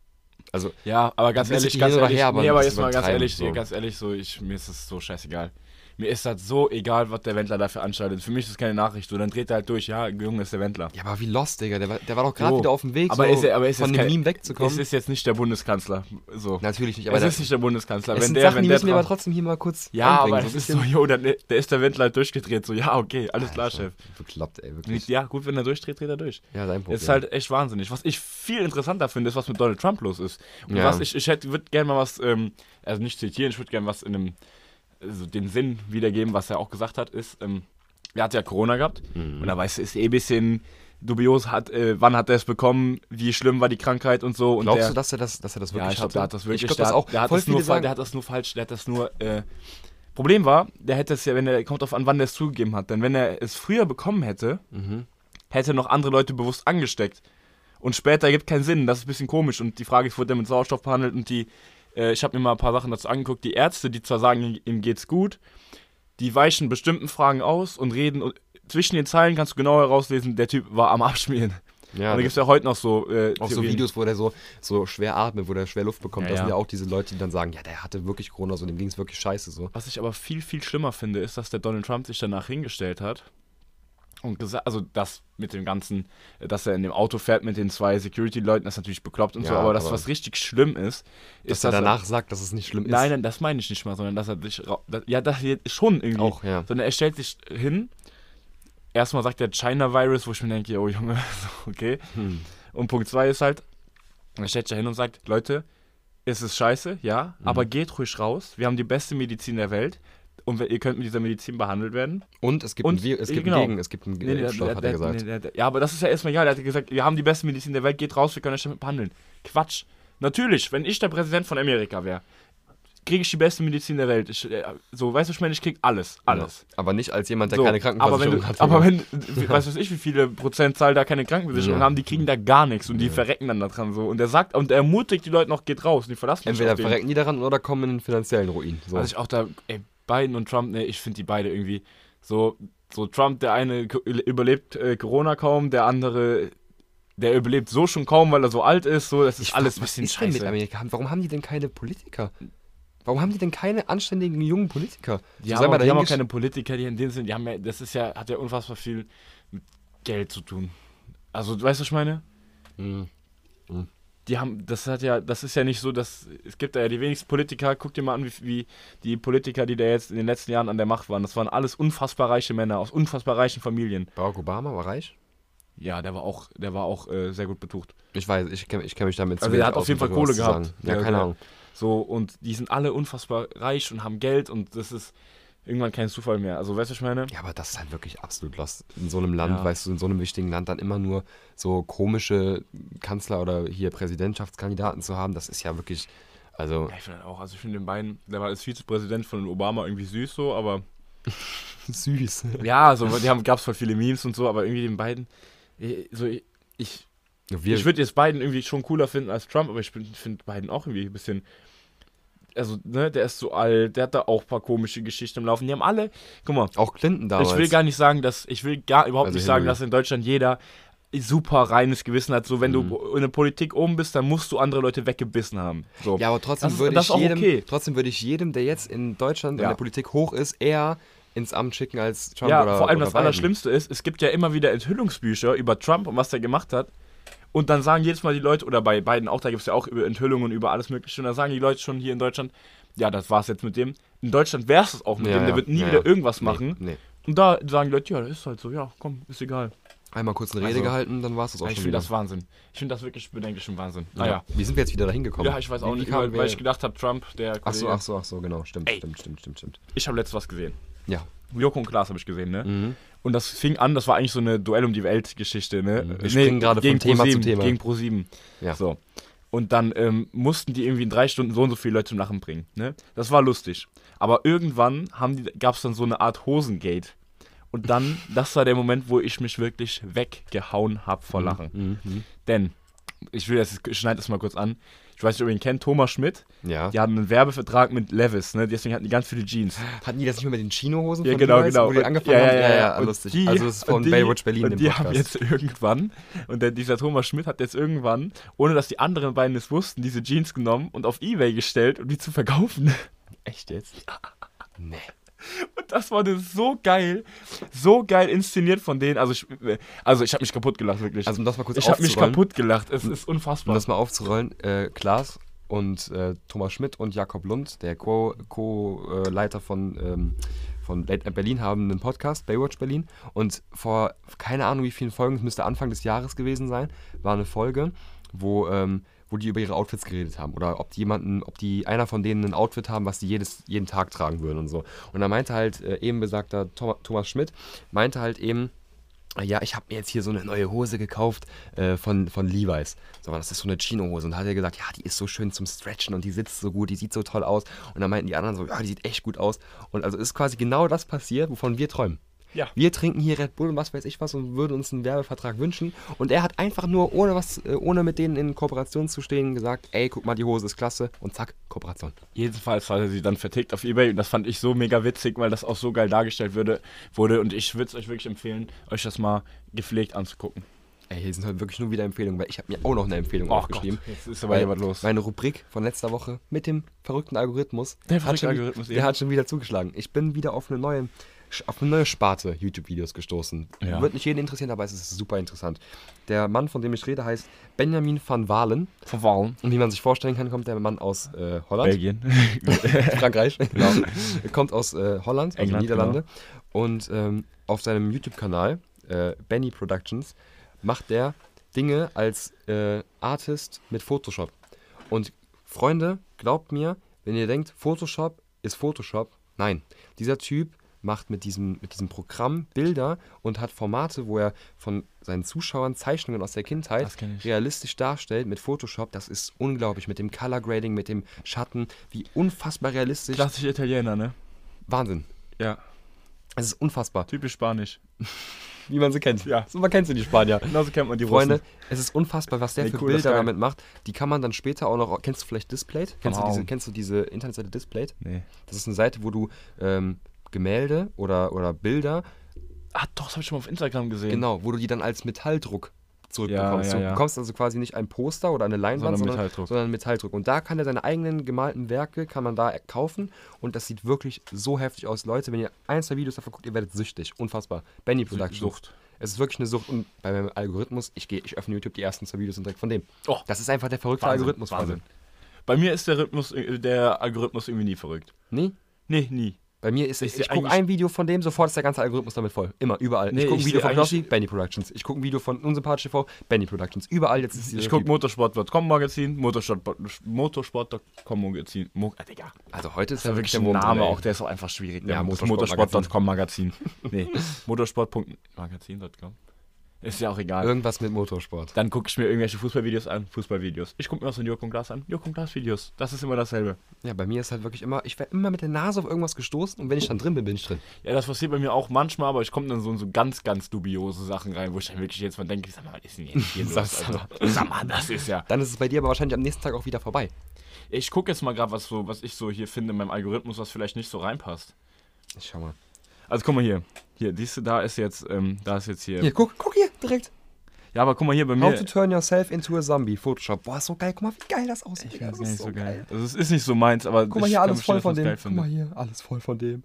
Also, ja, aber ganz ehrlich, ganz ehrlich, her, aber nee, aber jetzt mal ganz ehrlich, so. ganz ehrlich, so, ich, mir ist das so scheißegal. Mir ist das so egal, was der Wendler dafür anstaltet. Für mich ist das keine Nachricht. So, dann dreht er halt durch, ja, Junge ist der Wendler. ja, aber wie lost, Digga. Der war, der war doch gerade So. wieder auf dem Weg, aber so ist er, aber ist von dem kein, Meme wegzukommen. Es ist jetzt nicht der Bundeskanzler. So. Natürlich nicht, aber es ist nicht der Bundeskanzler. es wenn sind der, Sachen, wenn die der müssen wir aber trotzdem hier mal kurz Ja, aber so es ist so, jo, dann, der ist der Wendler halt durchgedreht. So, ja, okay, alles klar, Alter, Chef. Bekloppt, ey, wirklich. Ja, gut, wenn er durchdreht, dreht er durch. Ja, dein Problem. Ist halt echt wahnsinnig. Was ich viel interessanter finde, ist, was mit Donald Trump los ist. Und Ja. was ich, ich hätte, würde gerne mal was, ähm, also nicht zitieren, ich würde gerne was in einem, also den Sinn wiedergeben, was er auch gesagt hat, ist, ähm, er hat ja Corona gehabt Mhm. und da weißt du, ist eh ein bisschen dubios hat, äh, wann hat er es bekommen, wie schlimm war die Krankheit und so. Und Glaubst der, du, dass er das, dass er das ja, wirklich ich glaube, hatte? der hat das wirklich. Ich glaube der, das hat- auch. Der hat, das nur, sagen, der hat das nur falsch, der hat das nur. Äh, Problem war, der hätte es ja, wenn er kommt auf an, wann er es zugegeben hat. Denn wenn er es früher bekommen hätte, Mhm. hätte noch andere Leute bewusst angesteckt. Und später ergibt keinen Sinn. Das ist ein bisschen komisch. Und die Frage ist, wurde er mit Sauerstoff behandelt? Und die, äh, ich habe mir mal ein paar Sachen dazu angeguckt. Die Ärzte, die zwar sagen, ihm geht's gut, die weichen bestimmten Fragen aus und reden. Und zwischen den Zeilen kannst du genau herauslesen, der Typ war am Abschmieren. ja, und da gibt es ja heute noch so. Äh, auch so. Videos, wo der so, so schwer atmet, wo der schwer Luft bekommt. Ja, das sind ja. ja auch diese Leute, die dann sagen, ja, der hatte wirklich Corona, so dem ging es wirklich scheiße so. Was ich aber viel, viel schlimmer finde, ist, dass der Donald Trump sich danach hingestellt hat und gesagt, also das mit dem ganzen, äh, dass er in dem Auto fährt mit den zwei Security-Leuten, das ist natürlich bekloppt und so, Ja, aber das, aber- was richtig schlimm ist, Dass ist, er dass danach sagt, dass es nicht schlimm ist. Nein, nein, das meine ich nicht mal, sondern dass er sich, ja, das schon irgendwie, Auch, ja. sondern er stellt sich hin, erstmal sagt er China-Virus, wo ich mir denke, oh Junge, so, okay, Hm. und Punkt zwei ist halt, er stellt sich hin und sagt, Leute, es ist scheiße, ja, Mhm. aber geht ruhig raus. Wir haben die beste Medizin der Welt und ihr könnt mit dieser Medizin behandelt werden. Und es gibt, Und- ein, Wir- es gibt genau. einen Gegen, es gibt einen Nee, Impfstoff, der- hat er der- gesagt. der- der- ja, aber das ist ja erstmal egal. Er hat gesagt, wir haben die beste Medizin der Welt, geht raus, wir können euch damit behandeln. Quatsch. Natürlich, wenn ich der Präsident von Amerika wäre, kriege ich die beste Medizin der Welt. Ich, äh, so, weißt du, ich meine, ich krieg alles. Alles. Ja. Aber nicht als jemand, der So, keine aber wenn, Krankenversicherung hat. aber wenn, weißt du ich, wie viele Prozentzahl da keine Krankenversicherung Ja. haben, die kriegen da gar nichts und die verrecken dann da dran so. Und er sagt, und er ermutigt die Leute noch, geht raus und die verlassen sich Entweder den. verrecken die daran oder kommen in einen finanziellen Ruin. So. Also ich auch da, ey, Biden und Trump, ne, ich finde die beide irgendwie so, so Trump, der eine überlebt äh, Corona kaum, der andere, der überlebt so schon kaum, weil er so alt ist, so, das ist Ich alles ein was bisschen ist denn mit scheiße. Amerika? Warum haben die denn keine Politiker? Warum haben die denn keine anständigen jungen Politiker? Die, So, auch, die haben auch keine Politiker, die in dem sind, die haben ja, das ist ja, hat ja unfassbar viel mit Geld zu tun. Also, weißt du, was ich meine? Hm. Die haben, das hat ja, das ist ja nicht so, dass, es gibt da ja die wenigsten Politiker, guck dir mal an, wie, wie die Politiker, die da jetzt in den letzten Jahren an der Macht waren, das waren alles unfassbar reiche Männer aus unfassbar reichen Familien. Barack Obama war reich? Ja, der war auch, der war auch äh, sehr gut betucht. Ich weiß, ich kenne ich kenn mich damit Also der hat auf jeden Fall Kohle gehabt. Ja, Der- keine Ahnung. So, und die sind alle unfassbar reich und haben Geld und das ist irgendwann kein Zufall mehr. Also, weißt du, was ich meine? Ja, aber das ist halt wirklich absolut lost. In so einem Land, Ja. weißt du, in so einem wichtigen Land dann immer nur so komische Kanzler oder hier Präsidentschaftskandidaten zu haben, das ist ja wirklich, also Ja, ich finde auch, also ich finde den beiden, der war als Vizepräsident von Obama irgendwie süß so, aber süß. ja, so, die haben, gab es voll viele Memes und so, aber irgendwie den beiden, so, ich, ich, ich würde jetzt beiden irgendwie schon cooler finden als Trump, aber ich finde beiden auch irgendwie ein bisschen, also, ne, der ist so alt, der hat da auch ein paar komische Geschichten im Laufen. Die haben alle, guck mal, auch Clinton damals. Ich will gar nicht sagen, dass ich will gar überhaupt Also nicht sagen, dass in Deutschland jeder super reines Gewissen hat. So, wenn Mhm. du in der Politik oben bist, dann musst du andere Leute weggebissen haben. So. Ja, aber trotzdem Das würde ich ist auch jedem, okay. trotzdem würde ich jedem, der jetzt in Deutschland Ja. in der Politik hoch ist, eher ins Amt schicken als Trump ja, oder vor allem das Biden. Allerschlimmste ist, es gibt ja immer wieder Enthüllungsbücher über Trump und was der gemacht hat. Und dann sagen jedes Mal die Leute, oder bei beiden auch, da gibt es ja auch über Enthüllungen und über alles Mögliche. Und dann sagen die Leute schon hier in Deutschland, ja, das war's jetzt mit dem. In Deutschland wär's es auch mit Ja, dem, der ja, wird nie ja, wieder irgendwas Nee, machen. Nee. Und da sagen die Leute, ja, das ist halt so, ja, komm, ist egal. Einmal kurz eine Rede Also, gehalten, dann war es das auch ich schon finde wieder. das Wahnsinn. Ich finde das wirklich bedenklich und Wahnsinn. Ah, ja. ja. Wie sind wir jetzt wieder dahin gekommen? Ja, ich weiß auch nicht, weil, weil ich gedacht habe, Trump, der Ach so, ach so, ach so, genau, stimmt, Ey. stimmt, stimmt, stimmt, stimmt. Ich habe letztes was gesehen. Ja. Joko und Klaas habe ich gesehen, ne? Mhm. Und das fing an, das war eigentlich so eine Duell um die Welt-Geschichte, ne? Mhm. Wir springen gerade gegen Thema zu ProSieben, Thema. Gegen Pro7. Ja. So. Und dann ähm, mussten die irgendwie in drei Stunden so und so viele Leute zum Lachen bringen, ne? Das war lustig. Aber irgendwann gab es dann so eine Art Hosengate. Und dann, das war der Moment, wo ich mich wirklich weggehauen habe vor Lachen. Mhm. Mhm. Denn, ich will das, ich schneide das mal kurz an. Ich weiß nicht, ob ihr ihn kennt, Thomas Schmidt. Ja. Die hatten einen Werbevertrag mit Levis, ne? Deswegen hatten die ganz viele Jeans. Hatten die das nicht mehr mit den Chinohosen Ja, von genau, Levi's, genau. wo die Und- angefangen haben? Ja, ja, Und lustig. die- also es ist von die- Baywatch Berlin, Und die Podcast. haben jetzt irgendwann, und der, dieser Thomas Schmidt hat jetzt irgendwann, ohne dass die anderen beiden es wussten, diese Jeans genommen und auf Ebay gestellt, um die zu verkaufen. Echt jetzt? Nee. Und das war das so geil, so geil inszeniert von denen. Also ich, also ich habe mich kaputt gelacht, wirklich. Also um das mal kurz ich habe mich kaputt gelacht. Es ist Um unfassbar. das mal aufzurollen, äh, Klaas und äh, Thomas Schmidt und Jakob Lund, der Co- Co-Leiter von, ähm, von Late Night Berlin, haben einen Podcast, Baywatch Berlin. Und vor keine Ahnung wie vielen Folgen, es müsste Anfang des Jahres gewesen sein, war eine Folge, wo, ähm, wo die über ihre Outfits geredet haben. Oder ob die jemanden, ob die einer von denen ein Outfit haben, was die jedes, jeden Tag tragen würden und so. Und da meinte halt äh, eben besagter Thomas, Schmidt, meinte halt eben, ja, ich habe mir jetzt hier so eine neue Hose gekauft äh, von, von Levi's. So, das ist so eine Chino-Hose. Und da hat er gesagt, ja, die ist so schön zum Stretchen und die sitzt so gut, die sieht so toll aus. Und dann meinten die anderen so, ja, die sieht echt gut aus. Und also ist quasi genau das passiert, wovon wir träumen. Ja. Wir trinken hier Red Bull und was weiß ich was und würden uns einen Werbevertrag wünschen. Und er hat einfach nur, ohne was, äh, ohne mit denen in Kooperation zu stehen, gesagt, ey, guck mal, die Hose ist klasse. Und zack, Kooperation. Jedenfalls hat er sie dann vertickt auf Ebay und das fand ich so mega witzig, weil das auch so geil dargestellt würde, wurde und ich würde es euch wirklich empfehlen, euch das mal gepflegt anzugucken. Ey, hier sind heute wirklich nur wieder Empfehlungen, weil ich habe mir auch noch eine Empfehlung Oh aufgeschrieben. Gott, jetzt ist aber was los. Meine Rubrik von letzter Woche mit dem verrückten Algorithmus, Der hat verrückte schon, Algorithmus, der ja. hat schon wieder zugeschlagen. Ich bin wieder auf eine neue, auf eine neue Sparte YouTube-Videos gestoßen. Ja. Wird nicht jeden interessieren, aber es ist super interessant. Der Mann, von dem ich rede, heißt Benjamin van Walen. Von Warum? Und wie man sich vorstellen kann, kommt der Mann aus äh, Holland. Belgien. Frankreich, genau. Er kommt aus äh, Holland, also England, Niederlande. Und ähm, auf seinem YouTube-Kanal, äh, Benny Productions, macht der Dinge als äh, Artist mit Photoshop. Und Freunde, glaubt mir, wenn ihr denkt, Photoshop ist Photoshop, nein. Dieser Typ macht mit diesem, mit diesem Programm Bilder und hat Formate, wo er von seinen Zuschauern Zeichnungen aus der Kindheit realistisch darstellt mit Photoshop. Das ist unglaublich. Mit dem Color Grading, mit dem Schatten, wie unfassbar realistisch. Klassische Italiener, ne? Wahnsinn. Ja. Es ist unfassbar, Typisch Spanisch. wie man sie kennt. Ja. So man kennt sie, die Spanier. Genauso kennt man die Freunde, Russen. es ist unfassbar, was der Nee, für cool, Bilder damit macht. Die kann man dann später auch noch. Kennst du vielleicht Displayed? Kennst, du Keine diese, kennst du diese Internetseite Displayed? Nee. Das ist eine Seite, wo du ähm, Gemälde oder, oder Bilder, Ah, doch, das habe ich schon mal auf Instagram gesehen. genau, wo du die dann als Metalldruck zurückbekommst. Ja, ja, du ja. bekommst also quasi nicht ein Poster oder eine Leinwand, Sondern sondern, Metalldruck. sondern Metalldruck. Und da kann er seine eigenen gemalten Werke, kann man da kaufen und das sieht wirklich so heftig aus. Leute, wenn ihr ein, zwei Videos davon guckt, ihr werdet süchtig. Unfassbar. Benny Productions. Sucht. Es ist wirklich eine Sucht und bei meinem Algorithmus, ich gehe, ich öffne YouTube, die ersten zwei Videos sind direkt von dem. Oh. Das ist einfach der verrückte Wahnsinn, Algorithmus. Wahnsinn. Bei mir ist der Rhythmus, äh, der Algorithmus irgendwie nie verrückt. Nee? Nee, nie. Bei mir ist, Ich ich, ich gucke ein Video von dem, sofort ist der ganze Algorithmus damit voll. Immer, überall. Nee, ich gucke ein Video von Knossi, Benny Productions. Ich gucke ein Video von Unsympathisch TV, Benny Productions. Überall jetzt ist Ich gucke motorsport.com Magazin, Motorsport, motorsport.com Magazin. Mo ah, Digga. Also heute ist ja wirklich der Name auch, der ist auch einfach schwierig. Ja? Motorsport- motorsport.com Magazin. nee, motorsport.magazin.com. Ist ja auch egal. Irgendwas mit Motorsport. Dann gucke ich mir irgendwelche Fußballvideos an, Fußballvideos. Ich gucke mir auch so ein Joko und Glas an, Joko und Glas Videos. Das ist immer dasselbe. Ja, bei mir ist halt wirklich immer, ich werde immer mit der Nase auf irgendwas gestoßen und wenn ich dann drin bin, bin ich drin. Ja, das passiert bei mir auch manchmal, aber ich komme dann so in so ganz, ganz dubiose Sachen rein, wo ich dann wirklich jetzt mal denke, sag mal, was ist denn jetzt hier los? Also, sag mal, das ist ja. Dann ist es bei dir aber wahrscheinlich am nächsten Tag auch wieder vorbei. Ich gucke jetzt mal gerade, was, so, was ich so hier finde in meinem Algorithmus, was vielleicht nicht so reinpasst. Ich schau mal. Also guck mal hier. Hier, siehst du, da ist jetzt, ähm, da ist jetzt hier. Hier, guck, guck hier, direkt. Ja, aber guck mal hier bei How mir. to turn yourself into a zombie. Photoshop. Boah, ist so geil. Guck mal, wie geil das aussieht. Ich finde Das es nicht so geil. Also es ist nicht so meins, aber Guck mal hier, alles voll von dem. Guck geil mal hier, alles voll von dem.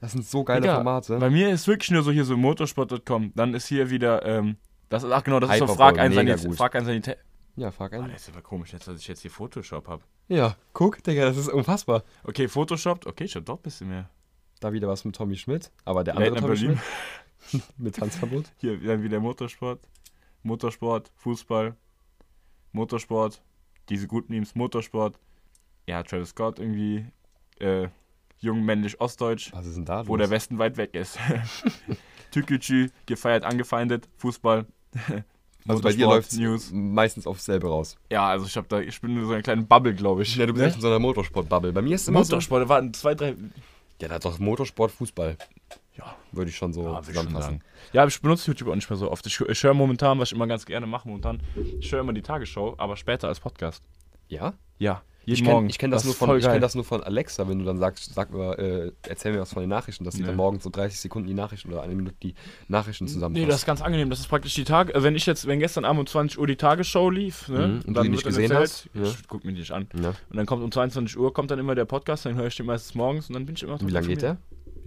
Das sind so geile Digga, Formate. Bei mir ist wirklich nur so hier so motorsport.com. Dann ist hier wieder, ähm, das ist, ach genau, das ist so Frag ein, mega Sanitär. Frag ein Sanitär. Ja, frag einen. das ist aber komisch, jetzt, dass ich jetzt hier Photoshop habe. Ja, guck, Digga, das ist unfassbar. Okay, Photoshop, okay, ich hab doch ein bisschen mehr. Da wieder was mit Tommy Schmidt, aber der Late andere Night Tommy Berlin. Schmidt mit Tanzverbot. Hier dann wieder Motorsport. Motorsport, Fußball, Motorsport, diese guten Memes, Motorsport. Ja, Travis Scott irgendwie, äh, jung, männlich, ostdeutsch, Was ist denn da wo der los? Westen weit weg ist. Tükücü, gefeiert, angefeindet, Fußball. Also bei dir läuft News. meistens aufs selbe raus. Ja, also ich hab da, ich bin in so einer kleinen Bubble, glaube ich. Ja, du bist echt in so einer Motorsport-Bubble. Bei mir ist es immer Motorsport, da waren zwei, drei. Ja, da hat doch Motorsport, Fußball. Ja, Würde ich schon so Ja, ich zusammenfassen. sagen. Ja, ich benutze YouTube auch nicht mehr so oft. Ich, ich höre momentan, was ich immer ganz gerne mache momentan, ich höre immer die Tagesschau, aber später als Podcast. Ja? Ja, jeden Ich Morgen. kenne kenn das, nur ist von, voll ich kenn das nur von Alexa, wenn du dann sagst, sag mir, äh, erzähl mir was von den Nachrichten, dass die Nee. dann morgens so 30 Sekunden die Nachrichten oder eine Minute die Nachrichten zusammenfassen. Nee, das ist ganz angenehm. Das ist praktisch die Tage. äh, Wenn ich jetzt, wenn gestern Abend um 20 Uhr die Tagesschau lief, ne, Mhm, und du die nicht wird gesehen erzählt, hast, ja. Ich guck mir die nicht an. Ja. Und dann kommt um 22 Uhr kommt dann immer der Podcast, dann höre ich den meistens morgens und dann bin ich immer Wie lange geht der?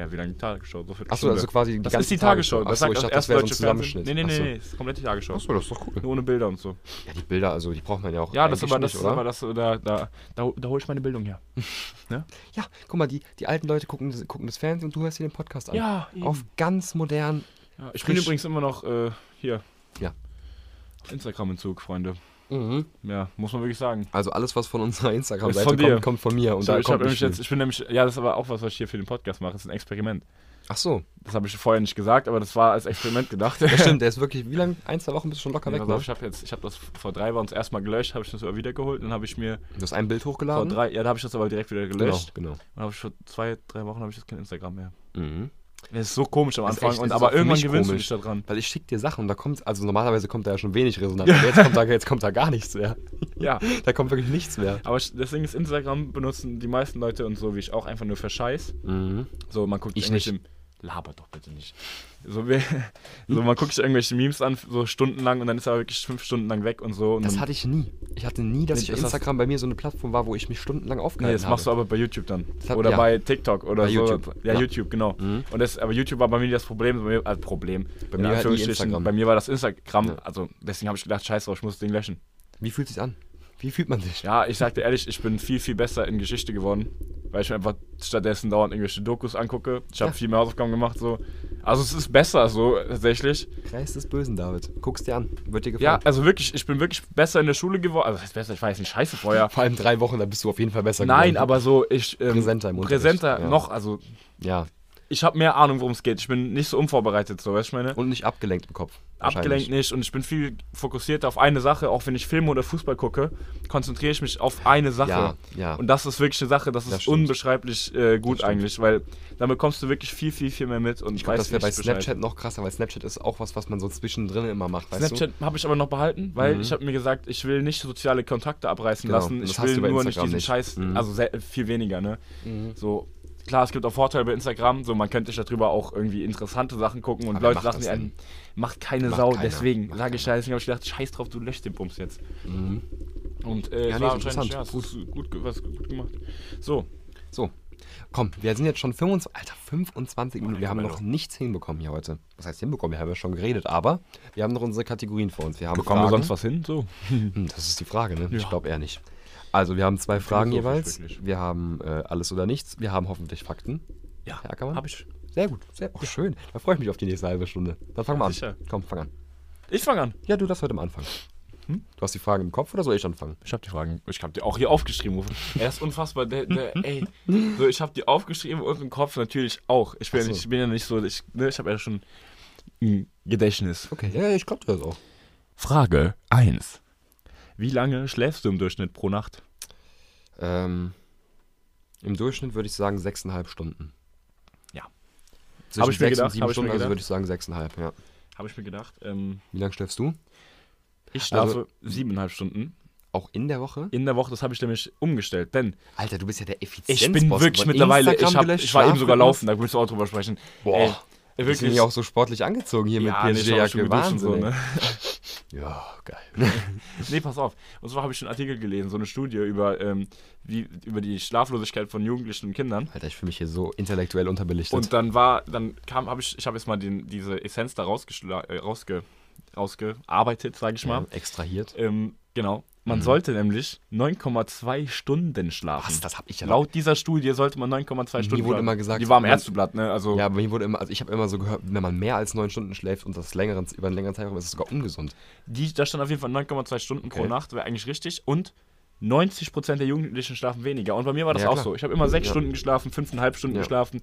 Ja, wie lange die Tagesschau? So Achso, also quasi die das ganze ist die Tagesschau. Das Achso, ich das dachte, das wäre so ein. Zusammenschnitt. Nee, nee, nee, nee, ist komplett die Tagesschau. Achso, das ist doch cool. Nur ohne Bilder und so. Ja, die Bilder, also die braucht man ja auch. Ja, das aber das, nicht, ist aber das da, da, da, da hole ich meine Bildung her. Ja, guck mal, die, die alten Leute gucken, das- gucken das Fernsehen und du hörst dir den Podcast an. Ja, eben. Auf ganz modern. Ja, ich bin übrigens immer noch äh, hier. Ja. Auf Instagram im Zug, Freunde. Mhm. Ja, muss man wirklich sagen. Also alles, was von unserer Instagram-Seite kommt, kommt von mir. Und So, da ich, kommt nicht jetzt, ich bin nämlich, ja, das ist aber auch was, was ich hier für den Podcast mache. Das ist ein Experiment. Ach so. Das habe ich vorher nicht gesagt, aber das war als Experiment gedacht. Das stimmt, der ist wirklich, wie lange? Ein, zwei Wochen bist du schon locker Ja, weg, ne? ich habe jetzt, ich habe das vor drei Wochen erstmal gelöscht, habe ich das wiedergeholt, dann habe ich mir Du hast ein Bild vor hochgeladen? drei, ja, da habe ich das aber direkt wieder genau, gelöscht. genau. Dann habe ich vor zwei, drei Wochen habe ich das kein Instagram mehr. Mhm. Das ist so komisch am Anfang, echt- und aber irgendwann gewöhnst komisch. du dich daran. Weil ich schick dir Sachen und da kommt, also normalerweise kommt da ja schon wenig Resonanz. aber Jetzt kommt da, jetzt kommt da gar nichts mehr. Ja, Da kommt wirklich nichts mehr. aber deswegen ist Instagram benutzen die meisten Leute und so wie ich auch einfach nur für Scheiß. Mhm. So, man guckt Ich irgendwelche. Laber doch bitte nicht. So, wir, so man guckt sich irgendwelche Memes an, so stundenlang und dann ist er wirklich fünf Stunden lang weg und so. Und Das hatte ich nie. Ich hatte nie, dass Nee, ich das Instagram bei mir so eine Plattform war, wo ich mich stundenlang Nee, aufgehalten das machst du habe. aber bei YouTube dann. hat- oder ja. bei TikTok oder Bei so. YouTube, Ja, ja. YouTube, genau. Mhm. Und das, aber YouTube war bei mir das Problem. Bei mir, äh, Problem. Bei mir halt. Bei mir war das Instagram. Ja. Also deswegen habe ich gedacht, scheiß drauf, ich muss das Ding löschen. Wie fühlt sich an? Wie fühlt man sich? Ja, ich sagte ehrlich, ich bin viel, viel besser in Geschichte geworden. Weil ich mir einfach stattdessen dauernd irgendwelche Dokus angucke. Ich habe Ja. viel mehr Hausaufgaben gemacht. so. Also es ist besser so, tatsächlich. Kreis des Bösen, David. Guck's dir an. Wird dir Ja, gefallen. also wirklich, ich bin wirklich besser in der Schule geworden. Also das besser, ich jetzt nicht scheiße vorher. Vor allem drei Wochen, da bist du auf jeden Fall besser Nein, geworden. aber so, ich. Ähm, Präsenter im Unterricht, Präsenter ja. noch, also Ja, ich habe mehr Ahnung, worum es geht. Ich bin nicht so unvorbereitet, so, weißt du, meine? und nicht abgelenkt im Kopf. Abgelenkt nicht und ich bin viel fokussierter auf eine Sache. Auch wenn ich Filme oder Fußball gucke, konzentriere ich mich auf eine Sache. Ja, ja. Und das ist wirklich eine Sache, das ist stimmt. unbeschreiblich äh, gut eigentlich, weil damit kommst du wirklich viel, viel, viel mehr mit und Ich glaube, das wäre bei richtig Bescheid. Snapchat noch krasser, weil Snapchat ist auch was, was man so zwischendrin immer macht, weißt Snapchat habe ich aber noch behalten, weil Mhm. ich habe mir gesagt, ich will nicht soziale Kontakte abreißen Genau, lassen. Ich will nur nicht Instagram diesen nicht. Scheiß, Mhm. also sehr, viel weniger, ne? Mhm. So, klar, es gibt auch Vorteile bei Instagram, so man könnte sich darüber auch irgendwie interessante Sachen gucken und Aber Leute ja, denn? macht keine Macht Sau, keiner. deswegen sage ich deswegen habe ich gedacht, scheiß drauf, du löscht den Bums jetzt. Mhm. Und äh, Ja, nee, war interessant. ja, gut, ge- was gut gemacht. So, So, komm, wir sind jetzt schon 25, Alter, 25 Minuten. Wir haben noch nichts hinbekommen hier heute. Was heißt hinbekommen? Wir haben ja schon geredet, aber wir haben noch unsere Kategorien vor uns. Wir haben bekommen wir Fragen. sonst was hin? So. Hm, Das ist die Frage, ne? Ich Ja. glaube eher nicht. Also, wir haben zwei Fragen jeweils. wirklich. Wir haben äh, alles oder nichts. Wir haben hoffentlich Fakten. Ja, Herr Ackermann? hab ich. Sehr gut, sehr oh, schön. Da freue ich mich auf die nächste halbe Stunde. Dann fangen wir an. Sicher. Komm, fang an. Ich fange an. Ja, du darfst heute am Anfang. Hm? Du hast die Fragen im Kopf oder soll ich anfangen? Ich habe die Fragen, ich habe die auch hier aufgeschrieben. Er ist unfassbar, der, der, ey. So, ich habe die aufgeschrieben und im Kopf natürlich auch. Ich bin, Ach ja so. nicht, ich bin ja nicht so, ich, ne, ich habe ja schon ein Gedächtnis. Okay, ja, ja, ich glaube das auch. Frage 1. Wie lange schläfst du im Durchschnitt pro Nacht? Ähm, Im Durchschnitt würde ich sagen sechseinhalb Stunden. Ja. Zwischen Hab ich mir sechs gedacht, und sieben ich Stunden, also gedacht. würde ich sagen sechseinhalb, ja. Habe ich mir gedacht. Ähm, Wie lange schläfst du? ich schlafe Also- siebeneinhalb Stunden Auch in der Woche? in der Woche. Das habe ich nämlich umgestellt, denn Alter, du bist ja der ich Effizienzboss. bin wirklich mittlerweile, ich, hab, ich war eben sogar laufen, da willst du auch drüber sprechen. Boah, Ey, wirklich. nämlich auch so sportlich angezogen hier ja, mit schon PSG-Jacke. und so, Wahnsinn. ne? Ja, geil. Nee, pass auf. Und zwar habe ich einen Artikel gelesen, so eine Studie über, ähm, wie, über die Schlaflosigkeit von Jugendlichen und Kindern. Alter, ich fühle mich hier so intellektuell unterbelichtet. Und dann war, dann kam, habe ich, ich habe jetzt mal den, diese Essenz da rausgeschla äh, rausge rausgearbeitet, sage ich mal. ja, extrahiert. Ähm, genau. Man Mhm. sollte nämlich 9,2 Stunden schlafen. Was, das habe ich ja. Laut dieser Studie sollte man 9,2 Stunden wurde schlafen. immer gesagt, Die war man- Ärzteblatt, ne? Also, Ja, aber mir wurde immer, also ich habe immer so gehört, wenn man mehr als neun Stunden schläft und das längeren, über einen längeren Zeitraum ist es sogar ungesund. die, da stand auf jeden Fall 9,2 Stunden pro Okay. Nacht, wäre eigentlich richtig. Und 90% der Jugendlichen schlafen weniger. Und bei mir war das Ja, auch so. Ich habe immer 6 Ja. Stunden geschlafen, 5,5 Stunden Ja. geschlafen.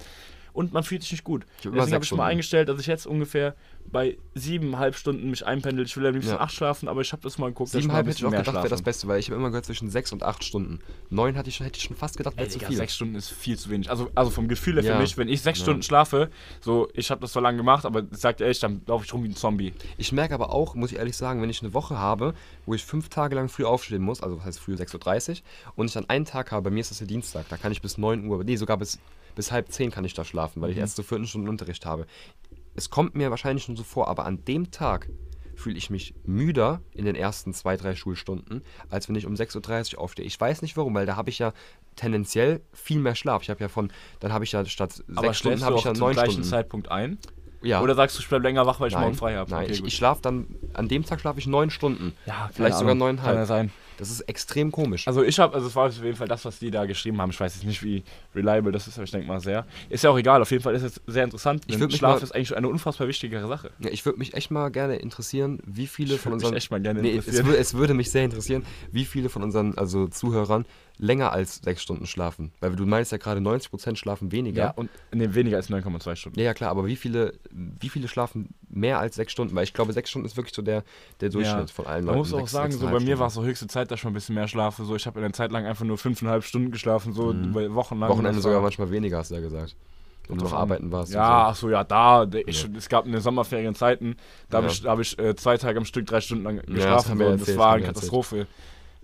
Und man fühlt sich nicht gut. Ich Deswegen sechs habe ich mal eingestellt, dass ich jetzt ungefähr bei 7,5 Stunden mich einpendel. Ich will am liebsten Ja. 8 schlafen, aber ich habe das mal geguckt, Siebeneinhalb hätte ich auch gedacht, wäre das. Beste, weil ich habe immer gehört zwischen sechs und acht Stunden. Neun hatte ich, hätte ich schon fast gedacht, wäre zu viel. 6 Stunden ist viel zu wenig. Also, also vom Gefühl her Ja. für mich, wenn ich 6 Ja. Stunden schlafe, so, ich habe das zwar lange gemacht, aber sagt ehrlich, dann laufe ich rum wie ein Zombie. Ich merke aber auch, muss ich ehrlich sagen, wenn ich eine Woche habe, wo ich fünf Tage lang früh aufstehen muss, also das heißt früh 6.30 Uhr, und ich dann einen Tag habe, bei mir ist das der Dienstag, da kann ich bis 9 Uhr, nee, sogar bis, bis halb 10 kann ich da schlafen, weil ich Mhm. erst so 14 Stunden Unterricht habe. Es kommt mir wahrscheinlich schon so vor, aber an dem Tag fühle ich mich müder in den ersten zwei, drei Schulstunden, als wenn ich um 6.30 Uhr aufstehe. Ich weiß nicht warum, weil da habe ich ja tendenziell viel mehr Schlaf. Ich habe ja von, dann habe ich ja statt Aber sechs Stunden habe ich ja auch zum neun gleichen Stunden. Zeitpunkt ein? Ja. Oder sagst du, ich bleib länger wach, weil ich Nein, morgen frei habe? Nein, Okay, ich, ich schlafe dann, an dem Tag schlafe ich neun Stunden. Ja, vielleicht sogar neuneinhalb. Kann ja sein. Das ist extrem komisch. Also ich habe, also es war auf jeden Fall das, was die da geschrieben haben. Ich weiß jetzt nicht, wie reliable das ist, aber ich denke mal sehr. Ist ja auch egal, auf jeden Fall ist es sehr interessant. Ich mich Schlaf mal- ist eigentlich eine unfassbar wichtigere Sache. ja, ich würde mich echt mal gerne interessieren, wie viele Ich von würd mich unseren. echt mal gerne nee, es, interessieren. es würde mich sehr interessieren, wie viele von unseren also Zuhörern länger als sechs Stunden schlafen? Weil du meinst ja gerade 90% schlafen weniger. Ja, und nee, weniger als 9,2 Stunden. Ja, ja, klar, aber wie viele, wie viele schlafen mehr als sechs Stunden? Weil ich glaube, sechs Stunden ist wirklich so der, der Durchschnitt Ja. von allen Man Leuten. muss auch sechs- sagen, so bei mir war es so höchste Zeit, dass ich schon ein bisschen mehr schlafe. So, ich habe eine Zeit lang einfach nur fünfeinhalb Stunden geschlafen, so über Wochenlang. Wochenende Das sogar manchmal weniger, hast du ja gesagt. Du noch arbeiten warst. Ja, und ach so, ja, da. der- Ich, Es gab eine Sommerferienzeiten, da habe Ja. ich, da hab ich äh, zwei Tage am Stück, drei Stunden lang das geschlafen. wir so. erzählt, das war eine wir erzählt.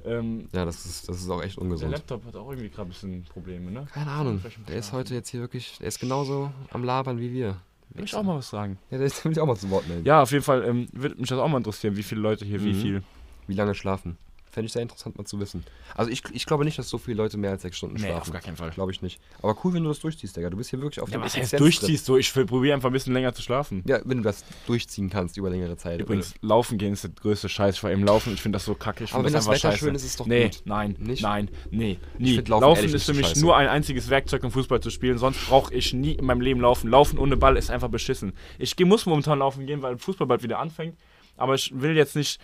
Ähm. Ja, das ist, das ist auch echt der ungesund. Laptop hat auch irgendwie gerade ein bisschen Probleme, ne? Keine Ahnung. Der ist heute jetzt hier wirklich, der ist genauso am Labern wie wir. Will ich auch mal was sagen. Ja, der will ich auch mal zu Wort melden. Ja, auf jeden Fall ähm, würde mich das auch mal interessieren, wie viele Leute hier, wie Mhm. viel. Wie lange schlafen? Fände ich sehr interessant mal zu wissen. Also ich, ich glaube nicht, dass so viele Leute mehr als sechs Stunden Nee, schlafen. auf gar keinen Fall. Glaube ich nicht. Aber cool, wenn du das durchziehst, Digga. Du bist hier wirklich auf Ja, dem was heißt durchziehst so? Ich probiere einfach ein bisschen länger zu schlafen. Ja, wenn du das durchziehen kannst über längere Zeit. Übrigens, laufen gehen ist der größte Scheiß. Ich war eben laufen, ich finde das so kacke. Ich Aber wenn das einfach Wetter scheiße. schön ist, ist es doch nee, gut. nein, Nicht? nein, nee, nie. find Laufen, Laufen ist für mich scheiße. nur ein einziges Werkzeug, um Fußball zu spielen. Sonst brauche ich nie in meinem Leben laufen. Laufen ohne Ball ist einfach beschissen. Ich muss momentan laufen gehen, weil Fußball bald wieder anfängt. Aber ich will jetzt nicht.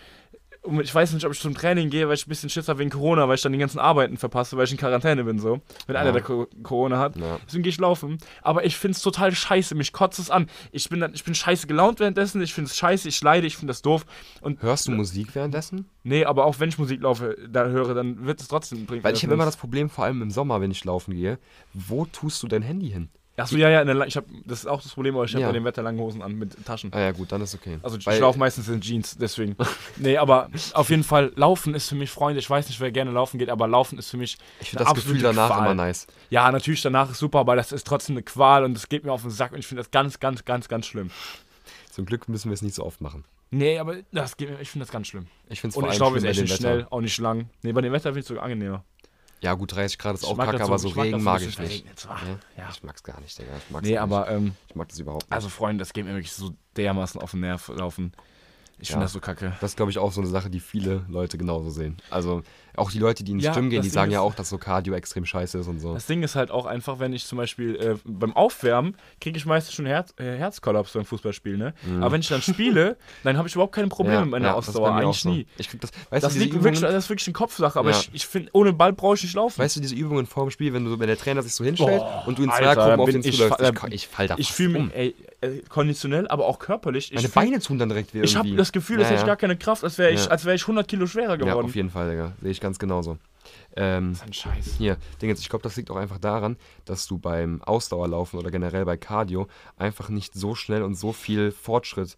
Ich weiß nicht, ob ich zum Training gehe, weil ich ein bisschen Schiss habe wegen Corona, weil ich dann die ganzen Arbeiten verpasse, weil ich in Quarantäne bin, so. Wenn einer der Co Corona hat. Ja. Deswegen gehe ich laufen. Aber ich finde es total scheiße. Mich kotzt es an. Ich bin, ich bin scheiße gelaunt währenddessen. Ich finde es scheiße. Ich leide. Ich finde das doof. Und Hörst du Musik währenddessen? Nee, aber auch wenn ich Musik laufe, da höre, dann wird es trotzdem bringen. Weil ich habe immer das Problem, vor allem im Sommer, wenn ich laufen gehe, wo tust du dein Handy hin? Achso, ja, ja, in der, ich hab, das ist auch das Problem, aber ich habe Ja. bei dem Wetter lange Hosen an mit Taschen. Ah ja, gut, dann ist okay. Also ich laufe meistens in Jeans, deswegen. nee, aber auf jeden Fall, Laufen ist für mich Freunde. Ich weiß nicht, wer gerne laufen geht, aber Laufen ist für mich. Ich finde das Gefühl danach Qual. immer nice. Ja, natürlich danach ist super, aber das ist trotzdem eine Qual und es geht mir auf den Sack und ich finde das ganz, ganz, ganz, ganz schlimm. Zum Glück müssen wir es nicht so oft machen. Nee, aber das geht mir, ich finde das ganz schlimm. Ich finde es Und ich glaube, es ist echt nicht schnell, auch nicht lang. Nee, bei dem Wetter finde ich es sogar angenehmer. Ja, gut, 30 Grad ist Ich auch kacke, aber so- mag Regen mag ich nicht. regnet. So, Ja? Ich mag's gar nicht, Digga. Ich mag's Nee, aber ähm, Ich mag das überhaupt nicht. Also Freunde, das geht mir wirklich so dermaßen auf den Nerv laufen. Ich finde Ja. das so kacke. Das ist, glaube ich, auch so eine Sache, die viele Leute genauso sehen. Also auch die Leute, die in die Ja, Stimmen gehen, die Ding sagen ja auch, dass so Cardio extrem scheiße ist und so. Das Ding ist halt auch einfach, wenn ich zum Beispiel äh, beim Aufwärmen kriege ich meistens schon Herz, äh, Herzkollaps beim Fußballspiel, ne? Aber wenn ich dann spiele, dann habe ich überhaupt keine Probleme mit meiner ist Ausdauer. Eigentlich so. nie. Ich krieg das, weißt Das, du, liegt wirklich, das ist wirklich eine Kopfsache, aber Ja. ich, ich finde, ohne Ball brauche ich nicht laufen. weißt du, diese Übungen vor dem Spiel, wenn, du, wenn der Trainer sich so hinstellt Boah, und du in Alter, Zweiergruppen da auf den ich zuläufst, ich, kann- ich fall da ich fühle mich ey, äh, konditionell, aber auch körperlich. Ich Meine Beine tun dann direkt weh Ich habe das Gefühl, als Ja, hätte ich ja. gar keine Kraft, als wäre ich, Ja. als wäre ich 100 Kilo schwerer Ja, geworden. auf jeden Fall, Digga. Sehe ich ganz genauso. Ähm, das ist ein Scheiß. hier, Ding jetzt, ich glaube, das liegt auch einfach daran, dass du beim Ausdauerlaufen oder generell bei Cardio einfach nicht so schnell und so viel Fortschritt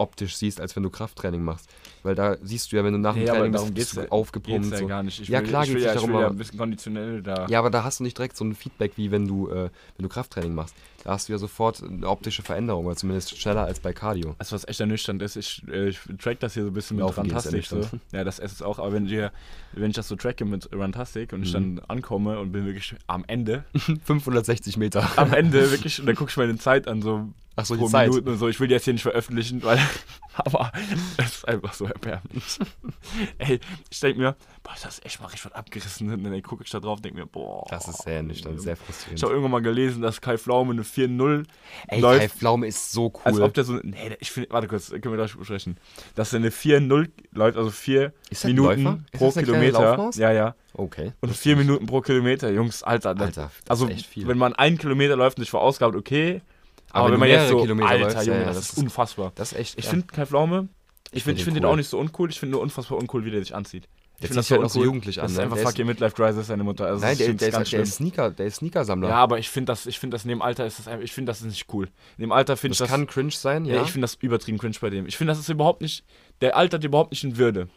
optisch siehst, als wenn du Krafttraining machst. Weil da siehst du ja, wenn du nach dem Nee, Training darum bist, bist du ja- aufgepumpt. Geht's ja so. gar nicht. Ich Ja, will, klar ich geht's will, ja, ich darum, ja aber- ein bisschen konditionell da. Ja, aber da hast du nicht direkt so ein Feedback, wie wenn du, äh, wenn du Krafttraining machst. Da hast du ja sofort eine optische Veränderung, oder zumindest schneller als bei Cardio. Also was echt ernüchternd ist, ich, äh, ich track das hier so ein bisschen mit Laufen Rantastic. So. Ja, das ist es auch, aber wenn, dir, wenn ich das so tracke mit Rantastic und ich Mhm. dann ankomme und bin wirklich am Ende, 560 Meter. am Ende wirklich, und dann gucke ich meine Zeit an, so Ach so, die pro Zeit. Minuten und so. Ich will die jetzt hier nicht veröffentlichen, weil, aber es ist einfach so erbärmlich. Ey, ich denke mir, boah, das ist echt mal richtig was abgerissen. Und dann gucke ich da drauf und denke mir, boah. Das ist sehr ernüchternd, sehr Ich frustrierend. habe irgendwann mal gelesen, dass Kai Pflaume eine 4-0 Ey, läuft. Kai Pflaume ist so cool. Als ob der so. Nee, ich finde. Warte kurz, können wir gleich besprechen. Dass er eine 4-0 läuft, also 4 Ist das ein Minuten pro Kilometer. Ja, ja. okay. Und 4 Minuten pro Kilometer, Jungs, Alter. Alter, also, ist echt viel. wenn man einen Kilometer läuft und sich verausgabt, okay. Aber Aber, wenn man jetzt so. Kilometer Alter, läufst, Junge, das, das ist unfassbar. Das ist echt. Ich ja. finde Kai Pflaume. Ich find finde ich den find den cool. auch nicht so uncool. Ich finde nur unfassbar uncool, wie der sich anzieht. Ich finde zieht sich halt auch so jugendlich an, Das ist ne? einfach Der ist- fucking Midlife Crisis, seine Mutter. Also, Nein, der, der, ist, ganz der schlimm. ist Sneaker, der ist Sneakersammler. Ja, aber ich finde das, ich finde das neben Alter ist das einfach, ich finde das ist nicht cool. Neben Alter finde ich das das. kann cringe sein, ja. Ja, ich finde das übertrieben cringe bei dem. Ich finde, das ist überhaupt nicht. Der altert überhaupt nicht in Würde.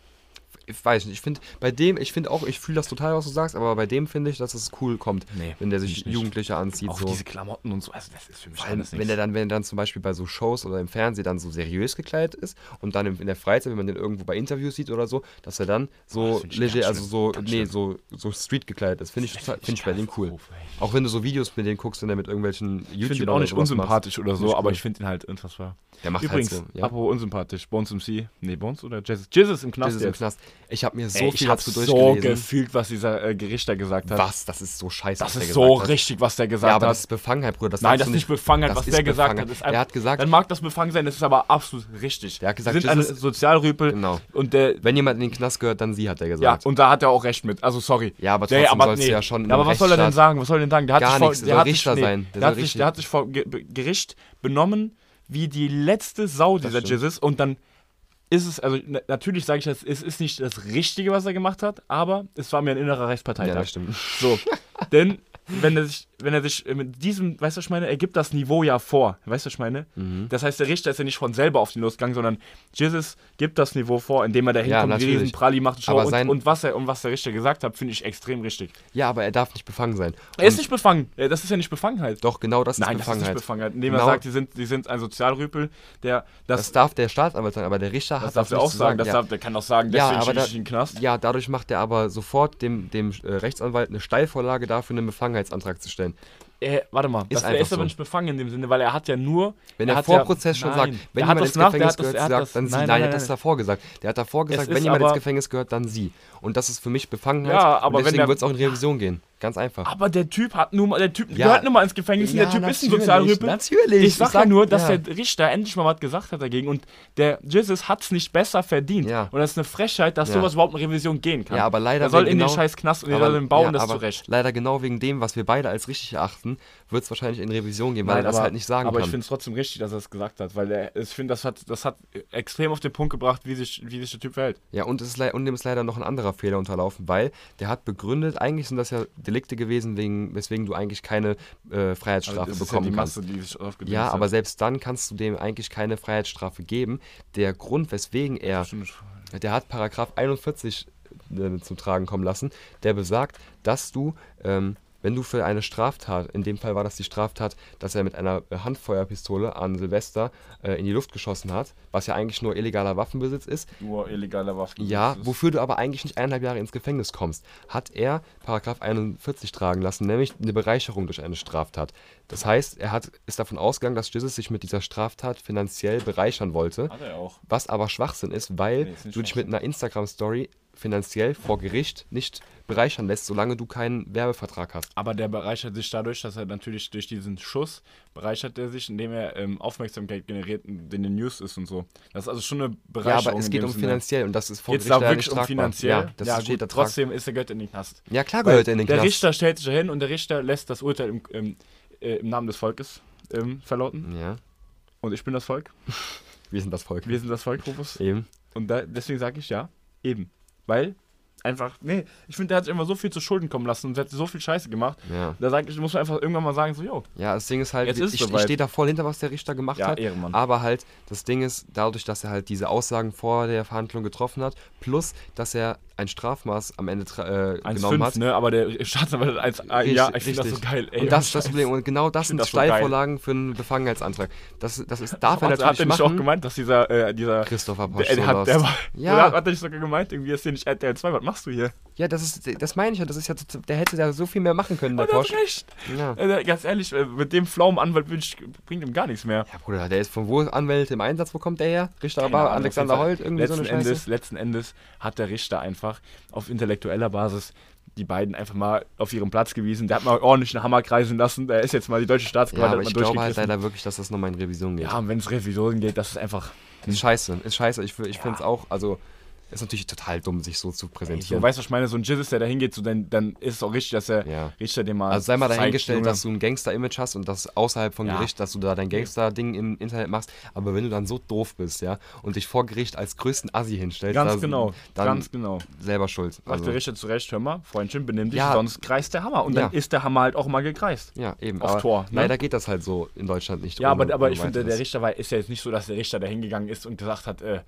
Ich weiß nicht, ich finde bei dem, ich finde auch, ich fühle das total, was du sagst, aber bei dem finde ich, dass es cool kommt, Nee, wenn der find sich jugendlicher anzieht. Auch so. diese Klamotten und so, also das ist für mich allem, wenn er dann, wenn er dann zum Beispiel bei so Shows oder im Fernsehen dann so seriös gekleidet ist und dann in, der Freizeit, wenn man den irgendwo bei Interviews sieht oder so, dass er dann Oh, so find ich leger, also so, nee, schlimm. so, so Street gekleidet ist, finde ich, total- finde ich bei dem cool. Auch wenn du so Videos mit denen guckst, wenn er mit irgendwelchen Ich finde ihn YouTubern auch nicht unsympathisch oder so, ich aber cool. ich finde ihn halt unfassbar. Der macht Übrigens, halt so, ja. apropos unsympathisch, Bones MC, nee, Bones oder Jesus? Jesus im Knast Jesus im. Knast. Ich habe mir so Ey, viel ich habe dazu so durchgelesen. gefühlt, was dieser äh, Gerichter gesagt hat. was? Das ist so scheiße, Das was der ist so hat. richtig, was der gesagt Ja, aber hat. das ist Befangenheit, Bruder. Das Nein, das ist nicht Befangenheit, was ist der gesagt hat. Ist Der einfach- hat gesagt- dann mag das befangen sein, das ist aber absolut richtig. Der hat gesagt, Sie sind eine Sozialrüpel. Genau. Und der, Wenn jemand in den Knast gehört, dann sie, hat er ja, gesagt. und da hat er auch recht mit. Also sorry. Ja, aber Der- trotzdem sollst du ja schon Ja, aber was soll er denn sagen? Was soll er denn sagen? Der hat Gar sich vor, nichts, der der soll hat sich, Richter nee, sein. Der Der, hat sich, der hat vor Gericht benommen wie die letzte Sau dieser. Jesus und dann ist es, also na, natürlich sage ich das, es ist nicht das Richtige, was er gemacht hat, aber es war mir ein innerer Rechtsparteitag. Ja, das stimmt. So, denn wenn er sich, wenn er sich mit diesem, weißt du, was ich meine, er gibt das Niveau ja vor, weißt du, was ich meine? Mhm. Das heißt, der Richter ist ja nicht von selber auf den losgegangen, sondern Jesus gibt das Niveau vor, indem er da Ja, hinkommt, natürlich. riesen Pralli macht Show Aber und, und, was er, und was der Richter gesagt hat, finde ich extrem richtig. Ja, aber er darf nicht befangen sein. Er ist nicht befangen, Ja, das ist ja nicht Befangenheit. Doch, genau das Nein, ist das ist nicht Befangenheit. Befangenheit. Indem Genau. er sagt, die sind, die sind ein Sozialrüpel, der das, Das darf der Staatsanwalt sagen, aber der Richter das hat darf das auch sagen, das ja. darf, der kann auch sagen, Ja, deswegen aber schicke da, ich in den Knast. ja, dadurch macht er aber sofort dem, dem äh, Rechtsanwalt eine Steilvorlage dafür, einen Befangenheitsantrag zu stellen. Äh, warte mal, das, er ist aber so. nicht befangen in dem Sinne, weil er hat ja nur. Wenn er hat vor ja, Prozess schon nein, sagt, wenn der jemand das ins nach, der Gefängnis das, gehört, hat sagt, das, dann sie. nein, Nein, nein, er hat das davor gesagt. Der hat davor gesagt, ist wenn jemand ins Gefängnis gehört, dann sie. Und das ist für mich Befangenheit. Ja, aber und deswegen der- wird es auch in Revision gehen. Ganz einfach. Aber der Typ hat nun mal, der Typ Ja. gehört nun mal ins Gefängnis und der Typ ist ein natürlich, Sozialrüpel. Natürlich. Ich sag ja nur, dass ja. der Richter endlich mal was gesagt hat dagegen und der Jesus hat's nicht besser verdient. Ja. Und das ist eine Frechheit, dass Ja. sowas überhaupt in Revision gehen kann. Ja, aber leider Er soll in den genau- scheiß Knast und er aber- soll den bauen, ja, das aber zurecht. Leider genau wegen dem, was wir beide als richtig erachten, wird es wahrscheinlich in Revision gehen, weil er das aber, halt nicht sagen aber ich kann. finde es trotzdem richtig, dass er es gesagt hat, weil er, ich finde, das hat, das hat extrem auf den Punkt gebracht, wie sich, wie sich der Typ verhält. Ja, und, es ist, und dem ist leider noch ein anderer Fehler unterlaufen, weil der hat begründet, eigentlich sind das ja Delikte gewesen, wegen, weswegen du eigentlich keine äh, Freiheitsstrafe ist bekommen ja kannst. Masse, Ja, aber selbst dann kannst du dem eigentlich keine Freiheitsstrafe geben. Der Grund, weswegen er, der hat Paragraph 41 äh, zum Tragen kommen lassen, der besagt, dass du, ähm, wenn du für eine Straftat, in dem Fall war das die Straftat, dass er mit einer Handfeuerpistole an Silvester äh, in die Luft geschossen hat, was ja eigentlich nur illegaler Waffenbesitz ist, Nur illegaler Waffen. ja, wofür du aber eigentlich nicht eineinhalb Jahre ins Gefängnis kommst, hat er Paragraph 41 tragen lassen, nämlich eine Bereicherung durch eine Straftat. Das heißt, er hat, ist davon ausgegangen, dass Jesus sich mit dieser Straftat finanziell bereichern wollte, Hat er auch. was aber Schwachsinn ist, weil Nee, ist du dich mit einer Instagram-Story finanziell vor Gericht nicht bereichern lässt, solange du keinen Werbevertrag hast. Aber der bereichert sich dadurch, dass er natürlich durch diesen Schuss bereichert er sich, indem er ähm, Aufmerksamkeit generiert, in den News ist und so. Das ist also schon eine Ja, Bereicherung. aber es geht um Sinne. finanziell und das ist vor Gericht da wirklich nicht um finanziell? Ja, das ja, steht gut, da trotzdem ist er gehört in den Knast. Ja, klar gehört er in den der Knast. Richter stellt sich dahin und der Richter lässt das Urteil im, im, äh, im Namen des Volkes ähm, verlauten. Ja, Und ich bin das Volk. wir sind das Volk. Wir sind das Volk, Rufus. Eben. Und da, deswegen sage ich ja, eben. Weil einfach, nee, ich finde, der hat sich immer so viel zu Schulden kommen lassen und hat so viel Scheiße gemacht. Ja. Da sag ich, muss man einfach irgendwann mal sagen, so, yo, Ja, das Ding ist halt, Jetzt ist ich, ich stehe da voll hinter, was der Richter gemacht Ja, hat. Ehrenmann. Aber halt, das Ding ist, dadurch, dass er halt diese Aussagen vor der Verhandlung getroffen hat, plus, dass er ein Strafmaß am Ende äh, genommen 1,5, hat. ne? Aber der Staatsanwalt hat 1, Richtig, ja, ich finde das so geil, ey. und das ist das. Problem. Und genau das Ich sind das so. Steilvorlagen für einen Befangenheitsantrag. Das, das ist, darf er hat, natürlich hat er nicht auch gemeint, dass dieser, äh, dieser Christopher der, der, hat, der war, Ja. oder hat, hat er nicht sogar gemeint, irgendwie ist hier nicht RTL 2, was machst du hier? Ja, das ist, das meine ich ja. Das ist ja, der hätte da so viel mehr machen können, der er Porsche. recht. Ja. Äh, ganz ehrlich, äh, mit dem flauen Anwalt wünsch- bringt ihm gar nichts mehr. ja, Bruder, der ist von wo Anwälte im Einsatz? Wo kommt der her? Richter Keine Alexander Holt, irgendwie so letzten eine Scheiße. Endes, letzten Endes hat der Richter einfach auf intellektueller Basis die beiden einfach mal auf ihren Platz gewiesen. Der hat mal ordentlich einen Hammer kreisen lassen. Der ist jetzt mal die deutsche Ja, Staatsgewalt aber hat mal ich glaube halt leider wirklich, dass das nochmal in Revision geht. Ja, und wenn es Revisionen geht, das ist einfach. Ist scheiße, ist scheiße. Ich, ich finde es auch, also, ist natürlich total dumm, sich so zu präsentieren. weißt du, was ich meine? So ein Jesus, der da hingeht, so, dann, dann ist es auch richtig, dass er Ja. Richter den mal. also sei mal zeigt, dahingestellt, Junge. dass du ein Gangster-Image hast und das außerhalb von Ja. Gericht, dass du da dein Gangster-Ding im Internet machst, aber wenn du dann so doof bist, ja, und dich vor Gericht als größten Assi hinstellst, Ganz genau, dann ganz genau. selber schuld. Sagt Also, der Richter zurecht, hör mal, Freundchen, benimm dich, Ja. sonst kreist der Hammer. Und dann ist der Hammer halt auch mal gekreist. ja, eben. auf aber Tor, ne? Leider geht das halt so in Deutschland nicht. Ja, aber, ohne- aber ohne ich finde, der. Richter war, ist ja jetzt nicht so, dass der Richter da hingegangen ist und gesagt hat, äh,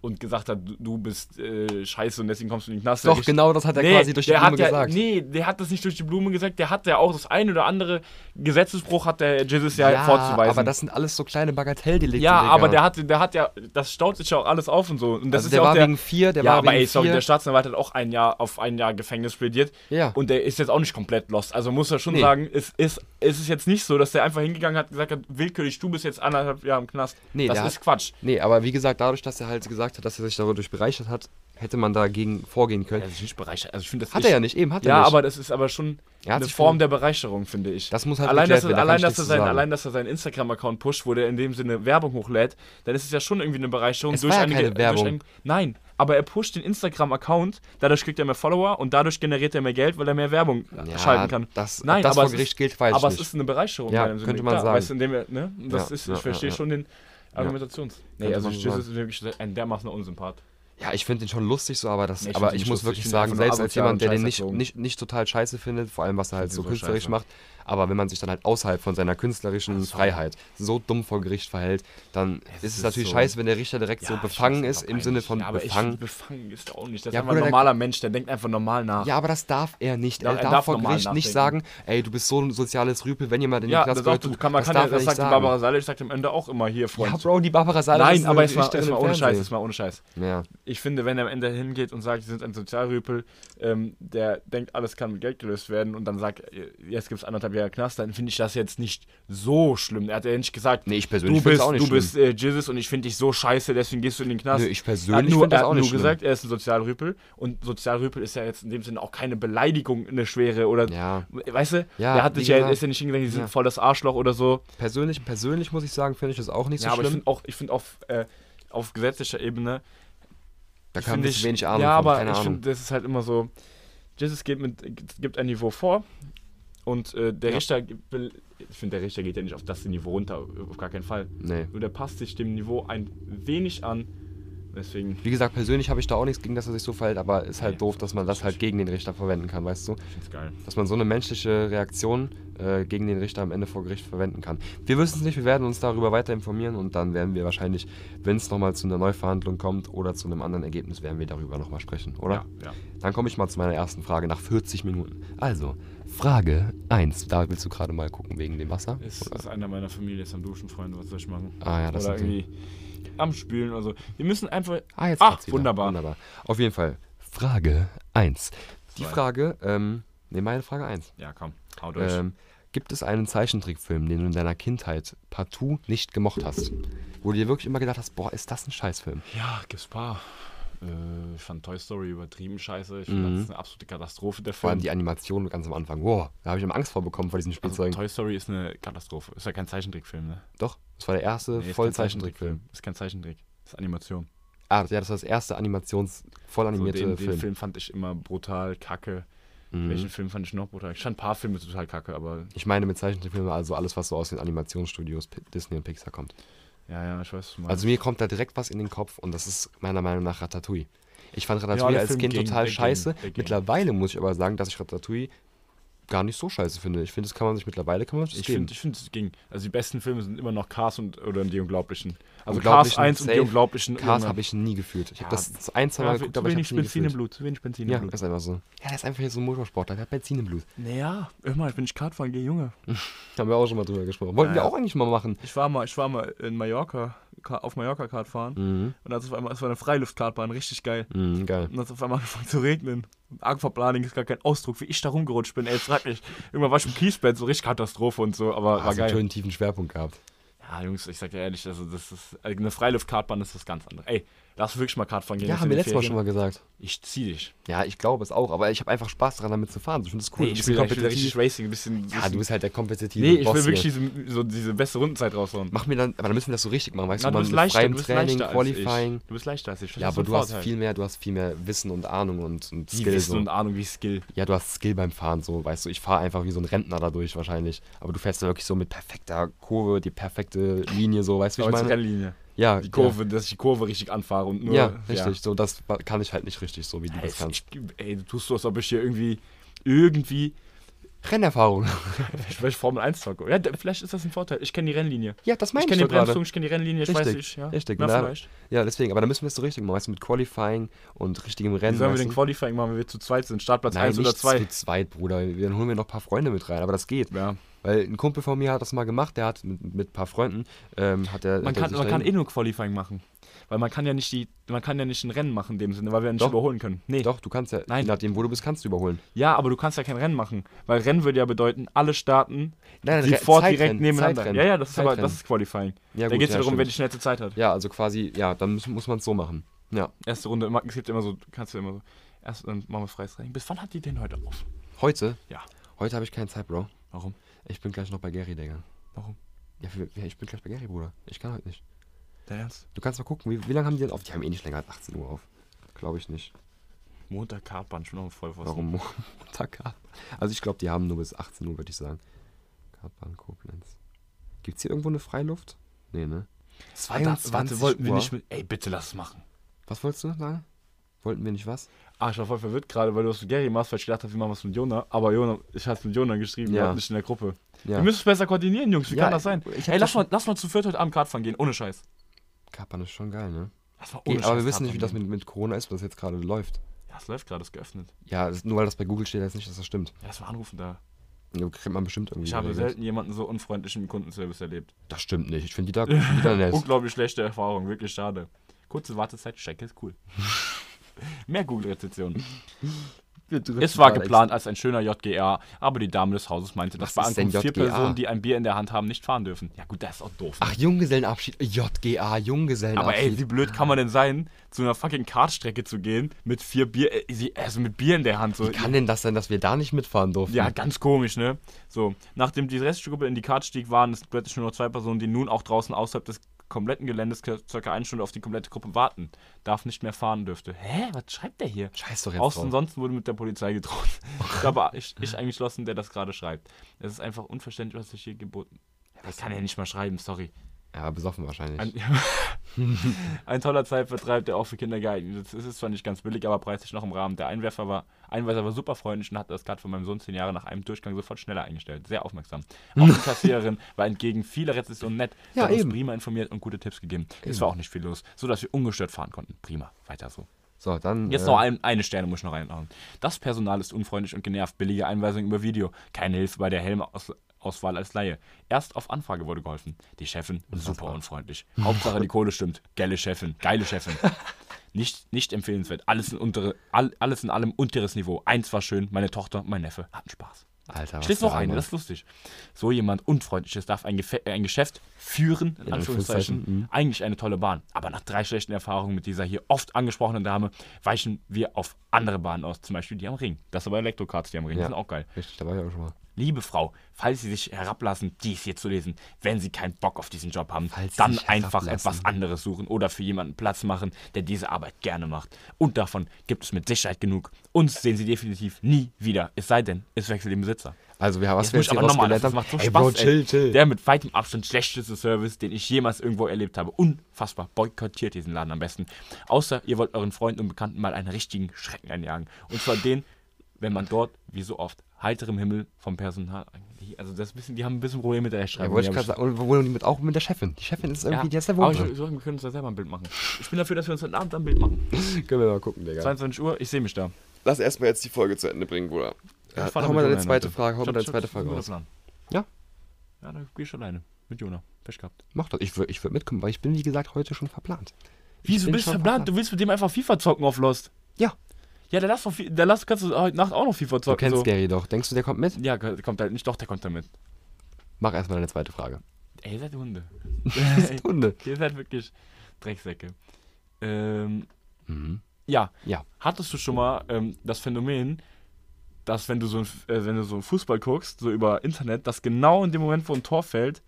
und gesagt hat, du, bist äh, scheiße und deswegen kommst du in den Knast. Doch, genau das hat er Nee, quasi durch die Blume ja, gesagt. Nee, der hat das nicht durch die Blume gesagt, der hat ja auch das ein oder andere Gesetzesbruch hat der Jesus ja, vorzuweisen. aber das sind alles so kleine Bagatelldelikte. ja, Digga. aber der hat, der hat ja, das staut sich ja auch alles auf und so. Und das also ist der ja auch war der, wegen vier, der ja, war aber wegen ey, sorry, vier. der Staatsanwalt hat auch ein Jahr auf ein Jahr Gefängnis plädiert. Ja. Und der ist jetzt auch nicht komplett lost. Also muss er schon Nee. sagen, es ist, es ist jetzt nicht so, dass der einfach hingegangen hat und gesagt hat, willkürlich, du bist jetzt anderthalb Jahre im Knast. Nee, das ist hat- Quatsch. Nee, aber wie gesagt, dadurch, dass er halt gesagt gesagt hat, dass er sich dadurch bereichert hat, hätte man dagegen vorgehen können. Er ist nicht bereichert. Also ich finde das Hat er ja nicht, eben hat er Ja, nicht. aber das ist aber schon hat eine sich Form der Bereicherung, finde ich. Das muss halt allein, dass, er, werden, da allein, dass er sein, allein, dass er seinen Instagram-Account pusht, wo der in dem Sinne Werbung hochlädt, dann ist es ja schon irgendwie eine Bereicherung. Es war ja eine- keine Werbung. ein- nein, aber er pusht den Instagram-Account, dadurch kriegt er mehr Follower und dadurch generiert er mehr Geld, weil er mehr Werbung Ja, schalten kann. das- nein, das aber vor es Gericht ist, gilt, weiß aber nicht. es ist eine Bereicherung. Ja, könnte man Klar, sagen. Weißt, indem er, ne? Das Ja, ist, ja, ich verstehe ja, schon den Argumentations. Nee, Könnte also sagen. ist wirklich ein dermaßen Unsympath. Ja, ich finde den schon lustig so, aber, das, Nee, ich aber ich muss nicht wirklich lustig, ich sagen, selbst als jemand, der den nicht, nicht, nicht total scheiße findet, vor allem was er halt so künstlerisch scheiße. macht, aber wenn man sich dann halt außerhalb von seiner künstlerischen Freiheit so dumm vor Gericht verhält, dann ist es ist natürlich so- scheiße, wenn der Richter direkt so ich befangen ist, im Sinne von ja, aber Ich befangen. find, befangen ist auch nicht. Das ist Ja, einfach ein normaler Mensch, der denkt einfach normal nach. Ja, aber das darf er nicht. Ja, Er, er darf, darf vor Gericht nicht nachdenken. sagen, ey, du bist so ein soziales Rüpel, wenn jemand in Ja, die Klasse das, auch, gehört, kann, man das kann ja, das nicht sagt die. Barbara Salisch, sagt am Ende auch immer hier, Freund. Ja, Bro, die Barbara Salisch Nein, ist aber jetzt mal, jetzt mal ohne Scheiß, jetzt mal ohne Scheiß. Ja, Ich finde, wenn er am Ende hingeht und sagt, sie sind ein Sozialrüpel, ähm, der denkt, alles kann mit Geld gelöst werden und dann sagt, jetzt gibt es anderthalb Jahre Knast, dann finde ich das jetzt nicht so schlimm. Er hat ja nicht gesagt, Nee, ich persönlich du bist, auch nicht du schlimm. bist äh, Jesus und ich finde dich so scheiße, deswegen gehst du in den Knast. Nö, ich er hat persönlich nur, finde das er auch hat nicht nur schlimm. gesagt, er ist ein Sozialrüpel und Sozialrüpel ist ja jetzt in dem Sinne auch keine Beleidigung, eine schwere oder, Ja. weißt du, Ja, der hat sich ja, ist ja nicht hingegangen, die sind Ja. voll das Arschloch oder so. Persönlich, persönlich muss ich sagen, finde ich das auch nicht so ja, aber ich schlimm. finde auch, ich finde auf, äh, auf gesetzlicher Ebene Da kann ich wenig Ahnung Ja, von, aber keine ich finde, das ist halt immer so. Jesus gibt, mit, gibt ein Niveau vor und äh, der Ja. Richter. Ich finde, der Richter geht ja nicht auf das Niveau runter, auf gar keinen Fall. Nee. Nur der passt sich dem Niveau ein wenig an. Deswegen. Wie gesagt, persönlich habe ich da auch nichts gegen, dass er sich so verhält, aber ist halt Nee. doof, dass man das halt gegen den Richter verwenden kann, weißt du? Ich finde es geil. Dass man so eine menschliche Reaktion äh, gegen den Richter am Ende vor Gericht verwenden kann. Wir wissen es nicht, wir werden uns darüber weiter informieren und dann werden wir wahrscheinlich, wenn es nochmal zu einer Neuverhandlung kommt oder zu einem anderen Ergebnis, werden wir darüber nochmal sprechen, oder? Ja, ja. Dann komme ich mal zu meiner ersten Frage nach 40 Minuten. Also, Frage 1. Da willst du gerade mal gucken wegen dem Wasser? Oder? ist einer meiner Familie, ist am Duschen, Freunde, was soll ich machen? Ah ja, das Oder ist irgendwie am Spülen oder so. Wir müssen einfach. Ah, jetzt Ach, wunderbar. wunderbar. Auf jeden Fall. Frage 1. Die. Frage, ähm, ne, meine Frage 1. Ja, komm, hau durch. Ähm, gibt es einen Zeichentrickfilm, den du in deiner Kindheit partout nicht gemocht hast? Wo du dir wirklich immer gedacht hast, boah, ist das ein Scheißfilm? Ja, gibt's paar. Äh, ich fand Toy Story übertrieben scheiße. Ich finde, Mhm. das ist eine absolute Katastrophe, der Vor allem Film. die Animation ganz am Anfang. Wow, da habe ich immer Angst vor bekommen vor diesen Also, Spielzeugen. Toy Story ist eine Katastrophe. Ist ja kein Zeichentrickfilm, ne? Doch, das war der erste Nee, ist voll kein Zeichentrickfilm. Ist kein Zeichentrick. Das ist Animation. Ah, ja, das war das erste Animations voll So, animierte den, den Film. Film fand ich immer brutal kacke. Mhm. Welchen Film fand ich noch brutal? Ich fand ein paar Filme total kacke, aber Ich meine mit Zeichentrickfilmen also alles, was so aus den Animationsstudios Disney und Pixar kommt. Ja, ja, ich weiß. Also mir kommt da direkt was in den Kopf und das ist meiner Meinung nach Ratatouille. Ich fand Ja, Ratatouille der als Film Kind ging, total ging, scheiße. ging. Mittlerweile muss ich aber sagen, dass ich Ratatouille gar nicht so scheiße finde. Ich finde, das kann man sich mittlerweile kann man das ich finde, ich es ging. Also die besten Filme sind immer noch Cars und oder die Unglaublichen. Also Unglaublichen, Cars 1 und die safe. Unglaublichen. Cars habe ich nie gefühlt. Ich habe Ja, das das ein, zwei Mal Ja, geguckt, aber ich habe nie Benzin im gefühlt. Blut, zu wenig Benzin im Ja, Blut. ist einfach so. Ja, der ist einfach hier so ein Motorsportler, der hat Benzin im Blut. Naja, immer, ich bin nicht Kartfahren, geh Junge. Haben wir auch schon mal drüber gesprochen. Wollten Ja, wir ja. auch eigentlich mal machen. Ich war mal, ich war mal in Mallorca, auf Mallorca Kart fahren. Mhm. Und das auf einmal, es war eine Freiluftkartbahn, richtig geil. Mhm, geil. Und dann hat auf einmal angefangen zu regnen. Aquaplaning ist gar kein Ausdruck, wie ich da rumgerutscht bin. Ey, frag mich. Irgendwann war ich im Kiesbett, so richtig Katastrophe und so, aber war Hast einen geil. schönen tiefen Schwerpunkt gehabt. Ja, Jungs, ich sag dir ehrlich, also das ist eine Freiluftkartbahn ist was ganz anderes. Ey, lass wirklich mal Kart fahren gehen. Ja, haben wir letztes Mal schon mal gesagt. Ich zieh dich. Ja, ich glaube es auch, aber ich habe einfach Spaß daran, damit zu fahren. Ich finde es cool. Nee, ich bisschen will, ich will richtig kompetitiv. Racing, ein bisschen. Ja, du bist halt der kompetitive Nee, ich Boss will wirklich diese, so diese beste Rundenzeit raushauen. Mach mir dann, aber dann müssen wir das so richtig machen, weißt Na, du, du man bist mit leichter, freiem du bist Training, Qualifying. ich. Du bist leichter als ich. Ja, aber du hast viel mehr, du hast viel mehr Wissen und Ahnung und, und Wie Skill. Wissen So. und Ahnung, wie Skill. Ja, du hast Skill beim Fahren, so, weißt du, ich fahre einfach wie so ein Rentner dadurch wahrscheinlich. Aber du fährst dann wirklich so mit perfekter Kurve, die perfekte Linie, so, weißt du, wie ich meine? Rennlinie. Ja, Die Kurve, dass ich die Kurve richtig anfahre und nur. Ja, ja richtig, so, das kann ich halt nicht richtig, so wie du das kannst. ich, ey, du tust so, als ob ich hier irgendwie. Irgendwie. Rennerfahrung. Ich will Formel 1 fahre. Ja, vielleicht ist das ein Vorteil. Ich kenne die Rennlinie. ja, das meine Ich ich, kenne die. Bremsung, ich kenne die Rennlinie, ich weiß Richtig, nicht. Ja, richtig, Na, na, vielleicht. Ja, deswegen, aber da müssen wir es so richtig machen, weißt du, mit Qualifying und richtigem Wie Rennen. sollen wir den? Qualifying machen, wenn wir zu zweit sind? Startplatz Nein, 1 oder nicht 2? zu zweit, Bruder. Dann holen wir noch ein paar Freunde mit rein, aber das geht. Ja. Weil ein Kumpel von mir hat das mal gemacht, der hat mit, mit ein paar Freunden, ähm, hat der. Man kann, man kann eh nur Qualifying machen. Weil man kann ja nicht die, man kann ja nicht ein Rennen machen in dem Sinne, weil wir nicht Doch. überholen können. Nee. Doch, du kannst ja, Nein. je nachdem, wo du bist, kannst du überholen. Ja, aber du kannst ja kein Rennen machen. Weil Rennen würde ja bedeuten, alle starten Nein, sofort Zeitrennen, direkt nebeneinander. Zeitrennen, Ja, ja, das ist aber Zeitrennen. das ist Qualifying. Ja, da geht es ja, ja darum, wer die schnellste Zeit hat. Ja, also quasi, ja, dann muss, muss man es so machen. Ja. Erste Runde, immer, es gibt immer so, kannst du immer so, erst dann machen wir freies Training. Bis wann hat die denn heute auf? Heute? Ja. Heute habe ich keine Zeit, Bro. Warum? Ich bin gleich noch bei Gary, Digga. Warum? Ja, für- ja, ich bin gleich bei Gary, Bruder. Ich kann heute nicht. Der Ernst? Du kannst mal gucken, wie, wie lange haben die denn auf? Die haben eh nicht länger als 18 Uhr auf. Glaube ich nicht. Montag Kartbahn, schon noch voll Warum Montag? Also ich glaube, die haben nur bis 18 Uhr, würde ich sagen. Kartbahn Koblenz. Gibt es hier irgendwo eine Freiluft? Nee, ne? Warte, warte, wollten wir Uhr. nicht mit. Ey, bitte lass es machen. Was wolltest du sagen? Wollten wir nicht was? Ah, ich war voll verwirrt gerade, weil du was mit Gary machst, weil ich gedacht habe, wir machen was mit Jonah. Aber Jonah, ich hatte mit Jonah geschrieben, Ja. ja. nicht in der Gruppe. Ja. Wir müssen es besser koordinieren, Jungs. Wie Ja, kann das sein? ich Ey, lass mal, lass mal zu viert heute Abend Kartfahren gehen, ohne Scheiß. Kartbahn ist schon geil, ne? Lass mal Geh, ohne aber wir wissen nicht, wie das mit, mit Corona ist, was jetzt gerade läuft. Ja, es läuft gerade, ist geöffnet. Ja, das, nur weil das bei Google steht, heißt nicht, dass das stimmt. Ja, lass mal anrufen da. Ja, kriegt man bestimmt irgendwie. Ich habe geregelt. selten jemanden so unfreundlich im Kundenservice erlebt. Das stimmt nicht. Ich finde die da, nett. Unglaublich schlechte Erfahrung, wirklich schade. Kurze Wartezeit, Strecke ist cool. Mehr Google-Rezession. Es war geplant als ein schöner JGR, aber die Dame des Hauses meinte, dass bei Ankunft vier? Personen, die ein Bier in der Hand haben, nicht fahren dürfen. Ja gut, das ist auch doof. ne? Ach, Junggesellenabschied. JGA, aber Junggesellenabschied. ey, wie blöd kann man denn sein, zu einer fucking Kartstrecke zu gehen mit vier Bier, äh, also mit Bier in der Hand. So. Wie kann denn das sein, dass wir da nicht mitfahren durften? Ja, ganz komisch, ne? So, nachdem die restliche Gruppe in die Kart stieg, waren es plötzlich nur noch zwei Personen, die nun auch draußen außerhalb des kompletten Geländes ca- circa eine Stunde auf die komplette Gruppe warten. Darf nicht mehr fahren dürfte. Hä? Was schreibt der hier? Scheiß doch jetzt Aus drauf. ansonsten wurde mit der Polizei gedroht. Ich glaube, ich, ich eingeschlossen, der das gerade schreibt. Es ist einfach unverständlich, was ich hier geboten. Ich kann ja nicht mal schreiben, sorry. Ja, besoffen wahrscheinlich. Ein, ein toller Zeitvertreib, der auch für Kinder geeignet ist. Es ist zwar nicht ganz billig, aber preislich noch im Rahmen. Der Einwerfer war, Einweiser war super freundlich und hat das gerade von meinem Sohn zehn Jahre nach einem Durchgang sofort schneller eingestellt. Sehr aufmerksam. Auch die Kassiererin war entgegen vieler Rezensionen nett. Ja, hat uns eben. prima informiert und gute Tipps gegeben. Es war auch nicht viel los, sodass wir ungestört fahren konnten. Prima, weiter so. so, dann. Jetzt äh, noch ein, eine Sterne muss ich noch reinhauen. Das Personal ist unfreundlich und genervt. Billige Einweisungen über Video. Keine Hilfe bei der Helmauswahl als Laie. Erst auf Anfrage wurde geholfen. Die Chefin, super unfreundlich. Hauptsache die Kohle stimmt. Geile Chefin, geile Chefin. Nicht, nicht empfehlenswert. Alles in, untere, all, alles in allem unteres Niveau. Eins war schön, meine Tochter und mein Neffe hatten Spaß. Alter, lese noch eine, das ist lustig. So jemand Unfreundliches darf ein, Gefe äh, ein Geschäft führen, in In Anführungszeichen. Anführungszeichen, mhm. Eigentlich eine tolle Bahn. Aber nach drei schlechten Erfahrungen mit dieser hier oft angesprochenen Dame weichen wir auf andere Bahnen aus. Zum Beispiel die am Ring. Das aber Elektrokarts, die am Ring. Die Ja. sind auch geil. Richtig, da war ich auch schon mal. Liebe Frau, falls Sie sich herablassen, dies hier zu lesen, wenn Sie keinen Bock auf diesen Job haben, Falls dann einfach etwas anderes suchen oder für jemanden Platz machen, der diese Arbeit gerne macht. Und davon gibt es mit Sicherheit genug. Uns sehen Sie definitiv nie wieder. Es sei denn, es wechselt den Besitzer. Also, wir haben was wir jetzt aber nochmal, das macht so ey, Spaß, Bro, chill, chill. Der mit weitem Abstand schlechteste Service, den ich jemals irgendwo erlebt habe. Unfassbar. Boykottiert diesen Laden am besten. Außer ihr wollt euren Freunden und Bekannten mal einen richtigen Schrecken einjagen. Und zwar den, wenn man dort, wie so oft, heiterem Himmel vom Personal. Also das bisschen, die haben ein bisschen Probleme mit der ja, Rechtschreibung. wollte ich gerade sagen. Und wohl mit, auch mit der Chefin. Die Chefin ist irgendwie, Ja, die ist der aber ich, ich, wir können uns da selber ein Bild machen. Ich bin dafür, dass wir uns heute Abend ein Bild machen. Können wir mal gucken, Digga. 22 Uhr, ich sehe mich da. Lass erstmal jetzt die Folge zu Ende bringen, Bruder. Ja, fahr hau mal deine zweite heute. Frage, hau mal deine zweite Frage raus. Plan. Ja? Ja, dann geh ich alleine. Mit Jonah. Pech gehabt. Mach das. Ich würde ich würd mitkommen, weil ich bin, wie gesagt, heute schon verplant. Wieso bist du schon verplant? Du willst mit dem einfach FIFA zocken auf Lost. Ja. Ja, der lass doch, der lass, kannst du heute Nacht auch noch FIFA Du zocken. kennst so. Gary doch. Denkst du, der kommt mit? Ja, der kommt halt nicht. Doch, der kommt damit. Mach erstmal deine zweite Frage. Ey, ihr seid Hunde. Hunde. ihr seid wirklich Drecksäcke. Ähm, Mhm. ja. Ja. Hattest du schon mal ähm, das Phänomen, dass wenn du so ein, äh, wenn du so Fußball guckst, so über Internet, dass genau in dem Moment, wo ein Tor fällt,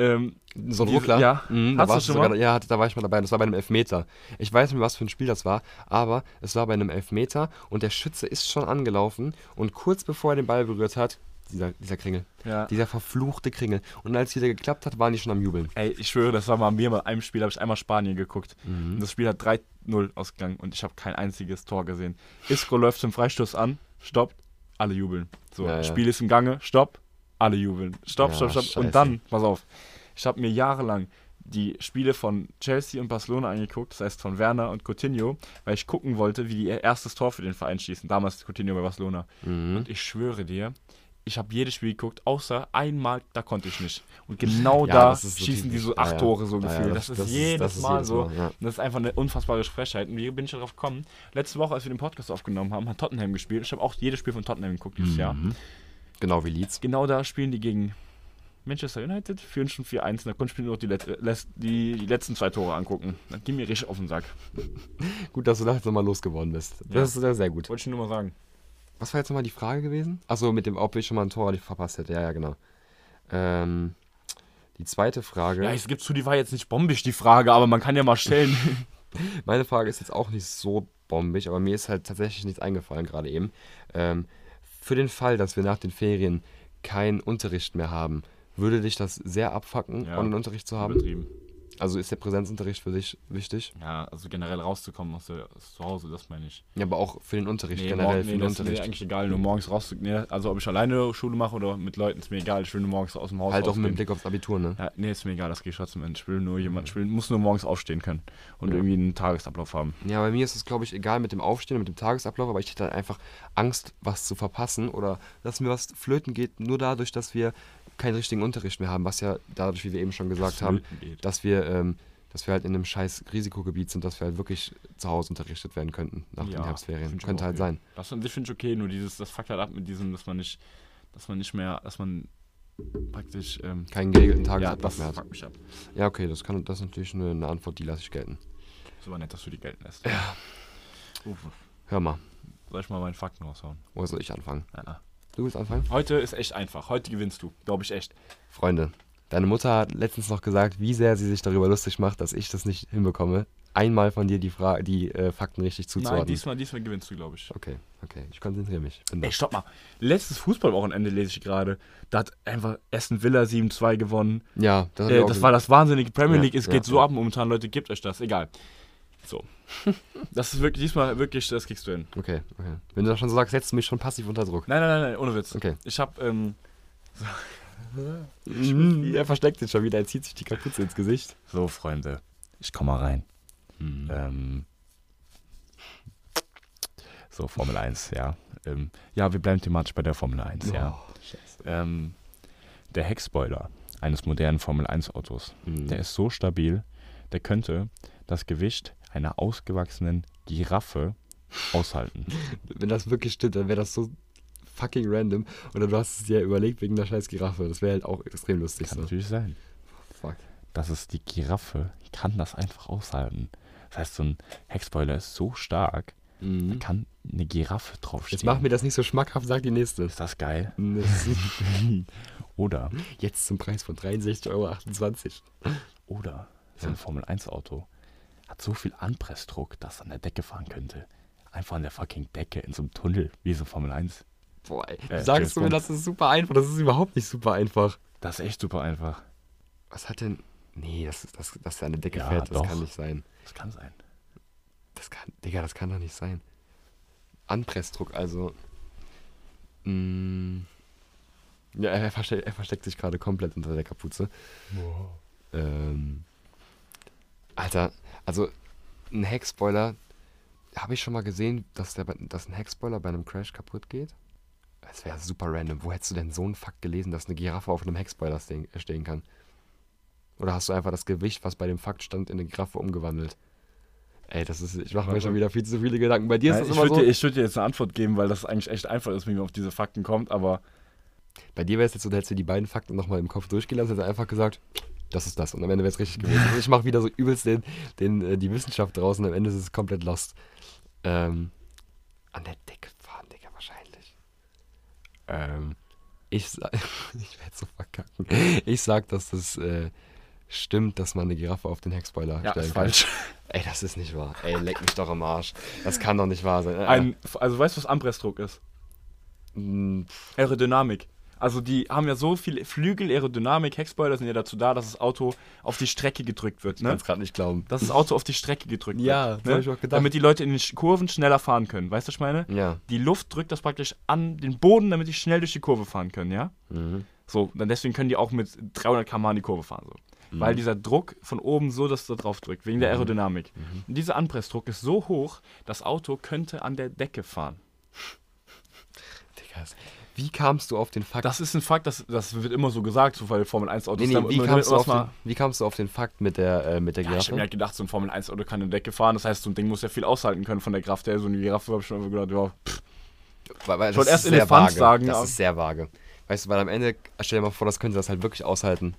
ähm, So ein Ruckler? ja. Mhm, da du warst schon sogar, mal? Ja, da war ich mal dabei. Das war bei einem Elfmeter. Ich weiß nicht mehr, was für ein Spiel das war, aber es war bei einem Elfmeter und der Schütze ist schon angelaufen und kurz bevor er den Ball berührt hat, dieser, dieser Kringel, ja. dieser verfluchte Kringel. Und als wieder geklappt hat, waren die schon am Jubeln. Ey, ich schwöre, das war mal mir bei einem Spiel, habe ich einmal Spanien geguckt. Mhm. Und das Spiel hat 3-0 ausgegangen und ich habe kein einziges Tor gesehen. Isco läuft zum Freistoß an, stoppt, alle jubeln. So, Ja, ja. Spiel ist im Gange, stopp, alle jubeln. Stopp, Ja, stopp, stopp. scheiße. Und dann, pass auf, ich habe mir jahrelang die Spiele von Chelsea und Barcelona angeguckt, das heißt von Werner und Coutinho, weil ich gucken wollte, wie die ihr erstes Tor für den Verein schießen. Damals Coutinho bei Barcelona. Mhm. Und ich schwöre dir, ich habe jedes Spiel geguckt, außer einmal, da konnte ich nicht. Und genau Ja, da schießen die so acht ja. Tore so Ja, ja, gefühlt. das- das, das ist jedes das ist Mal jedes so. Mal, das ist einfach eine unfassbare Frechheit. Und wie bin ich darauf gekommen? Letzte Woche, als wir den Podcast aufgenommen haben, hat Tottenham gespielt. Ich habe auch jedes Spiel von Tottenham geguckt dieses Jahr. Genau wie Leeds. Genau da spielen die gegen Manchester United führen schon 4-1. Da konnte ich mir nur noch die, Let die, die letzten zwei Tore angucken. Dann ging mir richtig auf den Sack. Gut, dass du da jetzt nochmal losgeworden bist. Das Ja. ist sehr, sehr gut. Wollte ich nur mal sagen. Was war jetzt nochmal die Frage gewesen? Achso, mit dem, ob ich schon mal ein Tor verpasst hätte. Ja, ja, genau. Ähm, die zweite Frage. Ja, ich gebe zu, die war jetzt nicht bombig, die Frage, aber man kann ja mal stellen. Meine Frage ist jetzt auch nicht so bombig, aber mir ist halt tatsächlich nichts eingefallen gerade eben. Ähm, für den Fall, dass wir nach den Ferien keinen Unterricht mehr haben, würde dich das sehr abfacken, Ja. Online-Unterricht zu haben? Übertrieben. Also ist der Präsenzunterricht für dich wichtig? Ja, also generell rauszukommen aus, der, aus zu Hause, das meine ich. Ja, aber auch für den Unterricht, Nee, generell morgen, für nee, den das ist mir Unterricht. eigentlich egal, nur morgens raus. Nee, also ob ich alleine Schule mache oder mit Leuten, ist mir egal. Ich will nur morgens aus dem Haus Halt auch mit. Blick aufs Abitur, ne? Ja, nee, ist mir egal, das gehe ich trotzdem hin. Ich will nur jemand, ich will, muss nur morgens aufstehen können und irgendwie einen Tagesablauf haben. Ja, bei mir ist es, glaube ich, egal mit dem Aufstehen und mit dem Tagesablauf, aber ich hätte halt einfach Angst, was zu verpassen oder dass mir was flöten geht, nur dadurch, dass wir keinen richtigen Unterricht mehr haben, was ja dadurch, wie wir eben schon gesagt haben, flöten geht. dass wir, ähm, dass wir halt in einem scheiß Risikogebiet sind, dass wir halt wirklich zu Hause unterrichtet werden könnten nach den Herbstferien. Könnte aber halt okay. sein. Das, das finde ich okay, nur dieses, das fuckt halt ab mit diesem, dass man nicht, dass man nicht mehr, dass man praktisch, ähm, Keinen geregelten ja, Tagesablauf das mehr hat. mich ab. Ja, okay, das, kann, das ist natürlich eine, eine Antwort, die lasse ich gelten. Super nett, dass du die gelten lässt. Ja. Uff. Hör mal, Soll ich mal meinen Fakten raushauen? wo soll ich anfangen? Ja, ja. Du willst anfangen? Heute ist echt einfach. Heute gewinnst du, glaube ich echt. Freunde, deine Mutter hat letztens noch gesagt, wie sehr sie sich darüber lustig macht, dass ich das nicht hinbekomme, einmal von dir die, Fra die äh, Fakten richtig Nein, zuzuordnen. diesmal, diesmal gewinnst du, glaube ich. Okay, okay, ich konzentriere mich. Bin da. Ey, stopp mal. Letztes Fußballwochenende lese ich gerade. Da hat einfach Aston Villa 7-2 gewonnen. Ja, das, Äh, das war das wahnsinnige Premier Ja, League. Es ja, geht so ja. ab momentan, Leute. Gebt euch das. Egal. So. das ist wirklich, diesmal wirklich, das kriegst du hin. Okay, okay. Wenn du das schon so sagst, setzt du mich schon passiv unter Druck. Nein, nein, nein, nein ohne Witz. Okay. Ich hab, ähm, Mhm, er versteckt sich schon wieder, er zieht sich die Kapuze ins Gesicht. so, Freunde. Ich komm mal rein. Ähm, so, Formel 1, ja. Ähm, ja, wir bleiben thematisch bei der Formel 1, ja. Oh, scheiße. Ähm, der Heckspoiler eines modernen Formel 1 Autos, Mhm. der ist so stabil, der könnte das Gewicht einer ausgewachsenen Giraffe aushalten. Wenn das wirklich stimmt, dann wäre das so fucking random. Oder du hast es dir überlegt wegen der scheiß Giraffe. Das wäre halt auch extrem lustig. Kann So. natürlich sein. Fuck. Das ist die Giraffe, kann das einfach aushalten. Das heißt, so ein Heckspoiler ist so stark, da Mhm. kann eine Giraffe draufstehen. Jetzt mach mir das nicht so schmackhaft, sag die nächste. ist das geil? Ist Oder, Jetzt zum Preis von 63,28 Euro. oder, so ein Formel 1 Auto hat so viel Anpressdruck, dass es an der Decke fahren könnte. Einfach an der fucking Decke in so einem Tunnel, wie so Formel 1. Boah, ey. Äh, sagst du mir, das ist super einfach. Das ist überhaupt nicht super einfach. Das ist echt super einfach. Was hat denn. Nee, das, ist- das, dass er an der Decke Ja, fährt, das doch. kann nicht sein. Das kann sein. Das kann. Digga, das kann doch nicht sein. Anpressdruck, also. Mm, ja, er versteckt, er versteckt sich gerade komplett unter der Kapuze. Ähm, Alter, also ein Heckspoiler. Habe ich schon mal gesehen, dass, der, dass ein Heckspoiler bei einem Crash kaputt geht? Das wäre super random. Wo hättest du denn so einen Fakt gelesen, dass eine Giraffe auf einem Heckspoiler stehen, äh, stehen kann? Oder hast du einfach das Gewicht, was bei dem Fakt stand, in eine Giraffe umgewandelt? Ey, das ist, ich mache mir schon wieder viel zu viele Gedanken. Bei dir ist Nein, das ich immer würde so. dir, ich würd dir jetzt eine Antwort geben, weil das eigentlich echt einfach ist, wie man auf diese Fakten kommt, aber Bei dir wäre es jetzt so, da hättest du die beiden Fakten nochmal im Kopf durchgelassen, hättest einfach gesagt, das ist das. Und am Ende wäre es richtig gewesen. Also ich mache wieder so übelst den, den, äh, die Wissenschaft draußen, am Ende ist es komplett lost. Ähm, an der Decke fahren, Digga, wahrscheinlich. Ähm, ich ich werde so verkacken. Ich sag, dass das äh, stimmt, dass man eine Giraffe auf den Heckspoiler ja, stellen ist kann. falsch. Ey, das ist nicht wahr. Ey, leck mich doch im Arsch. Das kann doch nicht wahr sein. Ein, also weißt du, was Anpressdruck ist? Aerodynamik. Also die haben ja so viel Flügel, Aerodynamik, Heckspoiler sind ja dazu da, dass das Auto auf die Strecke gedrückt wird. Ich Ne? kann es gerade nicht glauben. Dass das Auto auf die Strecke gedrückt Ja, wird. das hab ich auch gedacht. Damit die Leute in den Kurven schneller fahren können. Weißt du, was ich meine? Ja. Die Luft drückt das praktisch an den Boden, damit die schnell durch die Kurve fahren können, ja? Mhm. So, dann deswegen können die auch mit 300 km in die Kurve fahren. So. Mhm. Weil dieser Druck von oben so, dass da drauf drückt, wegen der Aerodynamik. Mhm. Und dieser Anpressdruck ist so hoch, das Auto könnte an der Decke fahren. Digga, wie kamst du auf den Fakt? Das ist ein Fakt, das, das wird immer so gesagt, so weil Formel 1 Autos nee, nee, wie, kamst du auf den, wie kamst du auf den Fakt mit der, äh, mit der Ja, ich Giraffe? hab mir halt gedacht, so ein Formel 1 Auto kann eine Decke fahren, das heißt, so ein Ding muss ja viel aushalten können von der Kraft her. So eine Giraffe habe ich schon immer gedacht, ja, pff, weil, weil Ich wollte das erst Elefant vage. sagen, Das ist sehr vage. Weißt du, weil am Ende, stell dir mal vor, das könnte das halt wirklich aushalten.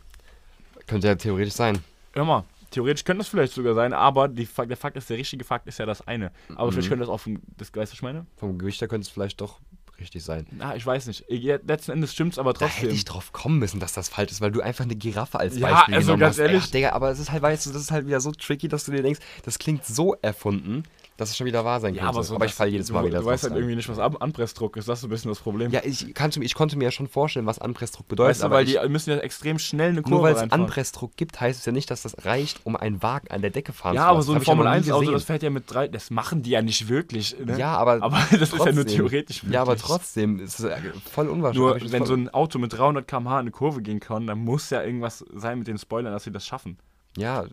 Könnte ja theoretisch sein. Hör mal, theoretisch könnte das vielleicht sogar sein, aber die, der Fakt ist, der richtige Fakt ist ja das eine. Aber Mhm. vielleicht könnte das auch vom, das, weißt du, was ich meine? Vom Gewicht her könnte es vielleicht doch richtig sein. Na, ich weiß nicht. Letzten Endes stimmt's aber Da trotzdem. hätte ich drauf kommen müssen, dass das falsch ist, weil du einfach eine Giraffe als Ja, Beispiel also genommen ganz hast. ehrlich. Ja, Digga, aber es ist halt, weißt du, das ist halt wieder so tricky, dass du dir denkst, das klingt so erfunden, dass es schon wieder wahr sein ja, könnte. aber, so aber ich falle jedes Mal du, wieder Du weißt halt rein. irgendwie nicht, was An- Anpressdruck ist. Das ist so ein bisschen das Problem. Ja, ich, kannte, ich konnte mir ja schon vorstellen, was Anpressdruck bedeutet. weißt du, aber weil ich, die müssen ja extrem schnell eine Kurve nur weil es. Anpressdruck gibt, heißt es ja nicht, dass das reicht, um einen Wagen an der Decke fahren Ja, zu aber lassen. so ein ja noch Formel nie 1 Auto, gesehen. das fährt ja mit drei. Das machen die ja nicht wirklich. Ne? Ja, aber, aber das ist ja nur trotzdem. theoretisch Ja, aber möglich. trotzdem ist es äh, voll unwahrscheinlich. Nur wenn so ein Auto mit 300 km/h in eine Kurve gehen kann, dann muss ja irgendwas sein mit den Spoilern, dass sie das schaffen. Ja, boah,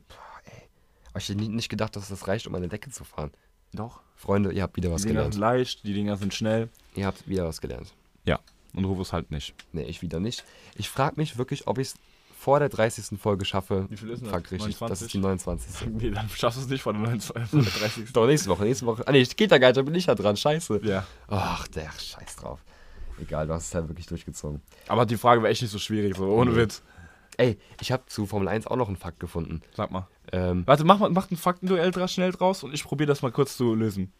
ey. Aber ich hätte nicht gedacht, dass das reicht, um an der Decke zu fahren. Doch. Freunde, ihr habt wieder was Die Dinger gelernt. sind leicht, die Dinger sind schnell. Ihr habt wieder was gelernt. Ja. Und Rufus halt nicht. Nee, ich wieder nicht. Ich frage mich wirklich, ob ich es vor der 30. Folge schaffe. Wie viel ist denn das? Richtig. Das 29? ist die 29. Nee, dann schaffst du es nicht von der 29 von der 30. Doch, nächste Woche, nächste Woche. Ah, nee, geht da gar nicht, da bin ich ja dran. Scheiße. ja. Ach, der Scheiß drauf. Egal, du hast es halt wirklich durchgezogen. Aber die Frage wäre echt nicht so schwierig, so ohne. Witz. Ey, ich habe zu Formel 1 auch noch einen Fakt gefunden. Sag mal. Ähm, Warte, mach, mal, mach ein Faktenduell schnell draus und ich probiere das mal kurz zu lösen.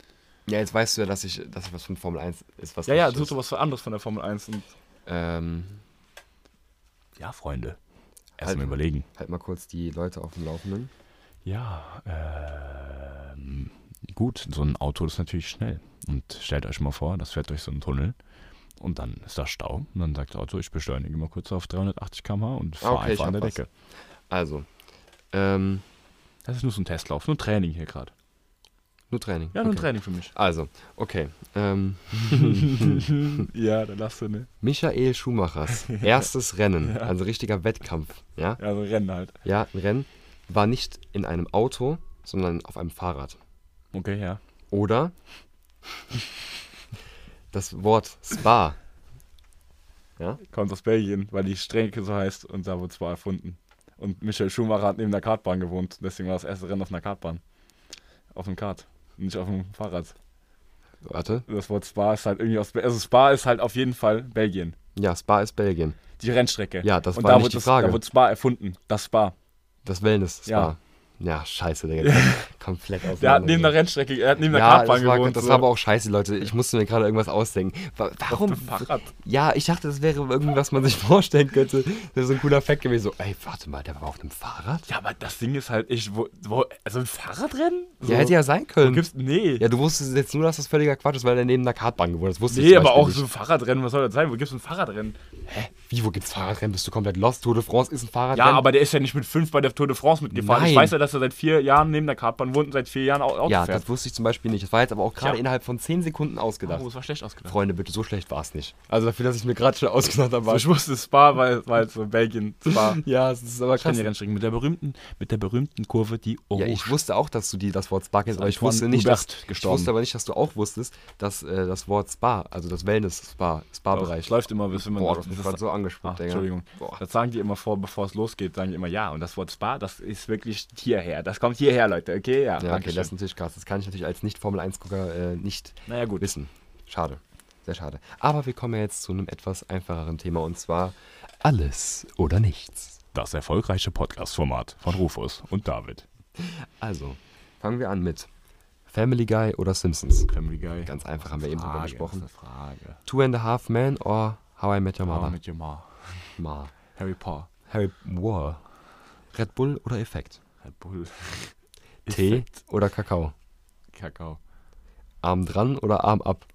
ja, jetzt weißt du ja, dass ich, dass ich was von Formel 1 ist, was Ja, ja, richtig such ist. doch was für anderes von der Formel 1. Und Ähm, ja, Freunde. Erst mal überlegen. halt mal kurz die Leute auf dem Laufenden. Ja, ähm, gut, so ein Auto ist natürlich schnell. Und stellt euch mal vor, das fährt durch so einen Tunnel und dann ist da Stau. Und dann sagt das Auto, ich beschleunige mal kurz auf 380 km/h und fahre Okay, einfach an der was. Decke. Also, ähm, Das ist nur so ein Testlauf, nur Training hier gerade. nur Training. Ja, nur okay. Training für mich. Also, okay. Ähm, ja, dann lass du, ne? Michael Schumachers erstes Rennen, also richtiger Wettkampf, ja, Ja, so Rennen halt. ja, ein Rennen, war nicht in einem Auto, sondern auf einem Fahrrad. Okay, ja. Oder das Wort Spa. Ja? Kommt aus Belgien, weil die Strecke so heißt und da wurde zwar erfunden. Und Michael Schumacher hat neben der Kartbahn gewohnt, deswegen war das erste Rennen auf einer Kartbahn. Auf dem Kart, nicht auf dem Fahrrad. Warte. Das Wort Spa ist halt irgendwie aus. Also Spa ist halt auf jeden Fall Belgien. Ja, Spa ist Belgien. Die Rennstrecke. Ja, das Und war da nicht wurde die das, Frage. Da wurde Spa erfunden. Das Spa. Das Wellness-Spa. Ja. Ja. scheiße, Digga. Komplett auseinander. Der hat neben der Rennstrecke, er hat neben der ja, Kartbahn das war, gewohnt. das so. war aber auch scheiße, Leute. Ich musste mir gerade irgendwas ausdenken. Wa- Warum? Fahrrad. Ja, ich dachte, das wäre irgendwie, was man sich vorstellen könnte. Das wäre so ein cooler Fact gewesen. So, ey, warte mal, der war auf einem Fahrrad? Ja, aber das Ding ist halt, ich, wo, wo, also ein Fahrradrennen? So. Ja, hätte ja sein können. gibt's, nee. Ja, du wusstest jetzt nur, dass das völliger Quatsch ist, weil er neben der Kartbahn gewohnt hat. Das wusste ich nee, aber auch nicht. so ein Fahrradrennen, was soll das sein? Wo gibt's ein Fahrradrennen? Hä? Wie, wo gibt's Fahrradrennen? Bist du komplett lost? Tour de France ist ein Ja, Fahrradrennen? aber der ist ja nicht mit fünf bei der Tour de France mitgefahren. Nein. Ich weiß ja, dass er seit vier Jahren neben der Kartbahn wohnt und seit vier Jahren Au- Auto Ja, fährt. das wusste ich zum Beispiel nicht. Das war jetzt aber auch gerade Ja. innerhalb von 10 Sekunden ausgedacht. Oh, das war schlecht ausgedacht. Freunde, bitte, so schlecht war es nicht. Also dafür, dass ich mir gerade schon ausgedacht habe, war Ich wusste Spa, weil, weil so Belgien, Spa. Ja, es ist aber Ich kenn krass. die Rennstrecken mit der berühmten, mit der berühmten Kurve, die Ja, ich wusste auch, dass du die das Wort Spa kennst, aber ich wusste nicht, dass, ich wusste aber nicht, dass du auch wusstest, dass äh, das Wort Spa, also das Wellness-Spa, Es Spa-Bereich. läuft immer, bis wenn man Boah, das ist das- gerade so Ach. Entschuldigung. Boah. Das sagen die immer vor, bevor es losgeht, sagen die immer ja. Und das Wort Spa, das ist wirklich hierher. Das kommt hierher, Leute. Okay, ja. Ja, okay, das ist natürlich krass. Das kann ich natürlich als Nicht-Formel-1-Gucker äh, nicht Naja, gut. wissen. Schade. Sehr schade. Aber wir kommen ja jetzt zu einem etwas einfacheren Thema und zwar alles oder nichts. Das erfolgreiche Podcast-Format von Rufus und David. Also, fangen wir an mit Family Guy oder Simpsons. Family Guy. Ganz einfach, haben wir eben drüber gesprochen. Das ist eine Frage. Two and a Half Men or How I Met Your How I Mother? Met Your Ma. Ma. Harry Potter. Harry Wow. Red Bull oder Effekt? Red Bull. Tee Effekt. oder Kakao? Kakao. Arm dran oder Arm ab?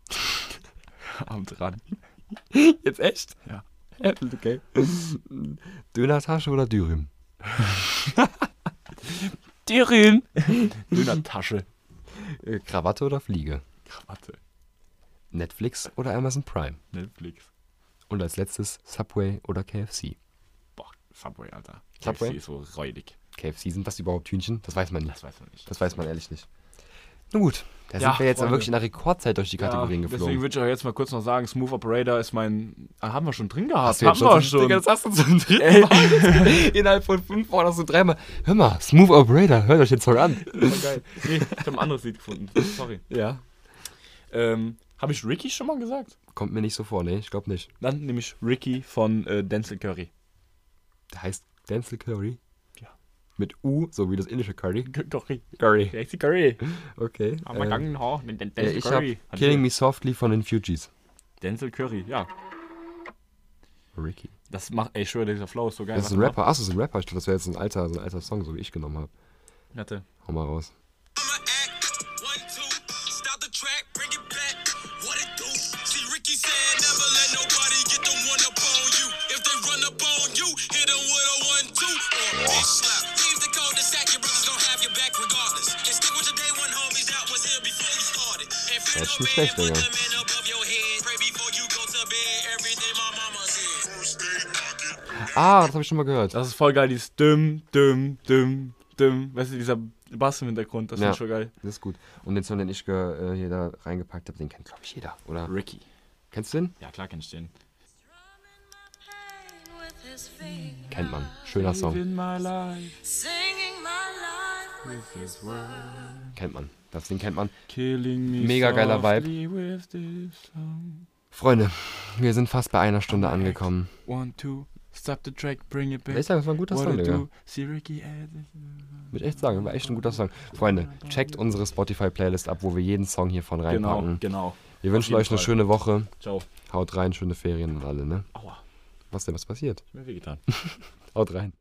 Am dran. Jetzt echt? Ja. Okay. Dönertasche oder Dürüm? Dürren. Dünner Tasche. Äh, Krawatte oder Fliege? Krawatte. Netflix oder Amazon Prime? Netflix. Und als letztes Subway oder KFC? Boah, Subway, Alter. Subway? KFC ist so räudig. KFC, sind das überhaupt Hühnchen? Das weiß man nicht. Das weiß man nicht. Das weiß man ehrlich nicht. Na gut, da Ja, sind wir jetzt Freunde. wirklich in der Rekordzeit durch die Kategorien ja, geflogen. Deswegen würde ich euch jetzt mal kurz noch sagen, Smooth Operator ist mein... Ah, haben wir schon drin gehabt. Hast du haben wir schon, schon. Digga, das hast du zum dritten Mal. Innerhalb von fünf Wochen hast du dreimal. Hör mal, Smooth Operator, hört euch den Song an. Das war geil. Nee, ich habe ein anderes Lied gefunden. Sorry. Ja. Ähm, habe ich Ricky schon mal gesagt? Kommt mir nicht so vor, nee, ich glaube nicht. Dann nehme ich Ricky von äh, Denzel Curry. Der heißt Denzel Curry. Ja. Mit U, so wie das indische Curry. Curry. Curry. Denzel Curry. Okay. Aber Äh, dann, ha, den- den äh, Denzel ich Curry. Killing Me Softly von den Fugees. Denzel Curry, ja. Ricky. Das macht, ey, ich schwöre, dieser Flow ist so geil. Das ist ein Rapper. Achso, das ist ein Rapper. Ich dachte, das wäre jetzt ein alter, so ein alter Song, so wie ich genommen habe. Warte. Hau mal raus. Aid pocket. Ah, das habe ich schon mal gehört. Das ist voll geil, dieses Düm, Düm, Düm, Düm. Weißt du, dieser Bass im Hintergrund, das Ja. ist schon geil. Das ist gut. Und den Song, den ich äh, hier da reingepackt habe, den kennt, glaube ich, jeder. Oder? Ricky. Kennst du den? Ja, klar kenn ich den. Kennt man. Schöner Song. Kennt man. Das Ding kennt man. Killing me Mega geiler softly with this song. Freunde, wir sind fast bei einer Stunde angekommen. One, two, stop the track, bring it back. Ich sag, das war ein guter Song, Digga. ich echt sagen, war echt ein guter Song. Freunde, checkt unsere Spotify-Playlist ab, wo wir jeden Song hier von Genau, reinpacken. genau. Wir wünschen euch eine Fall. schöne Woche. Ciao. Haut rein, schöne Ferien und alle, ne? Aua, Was denn, was passiert? ist mir wehgetan. Haut rein.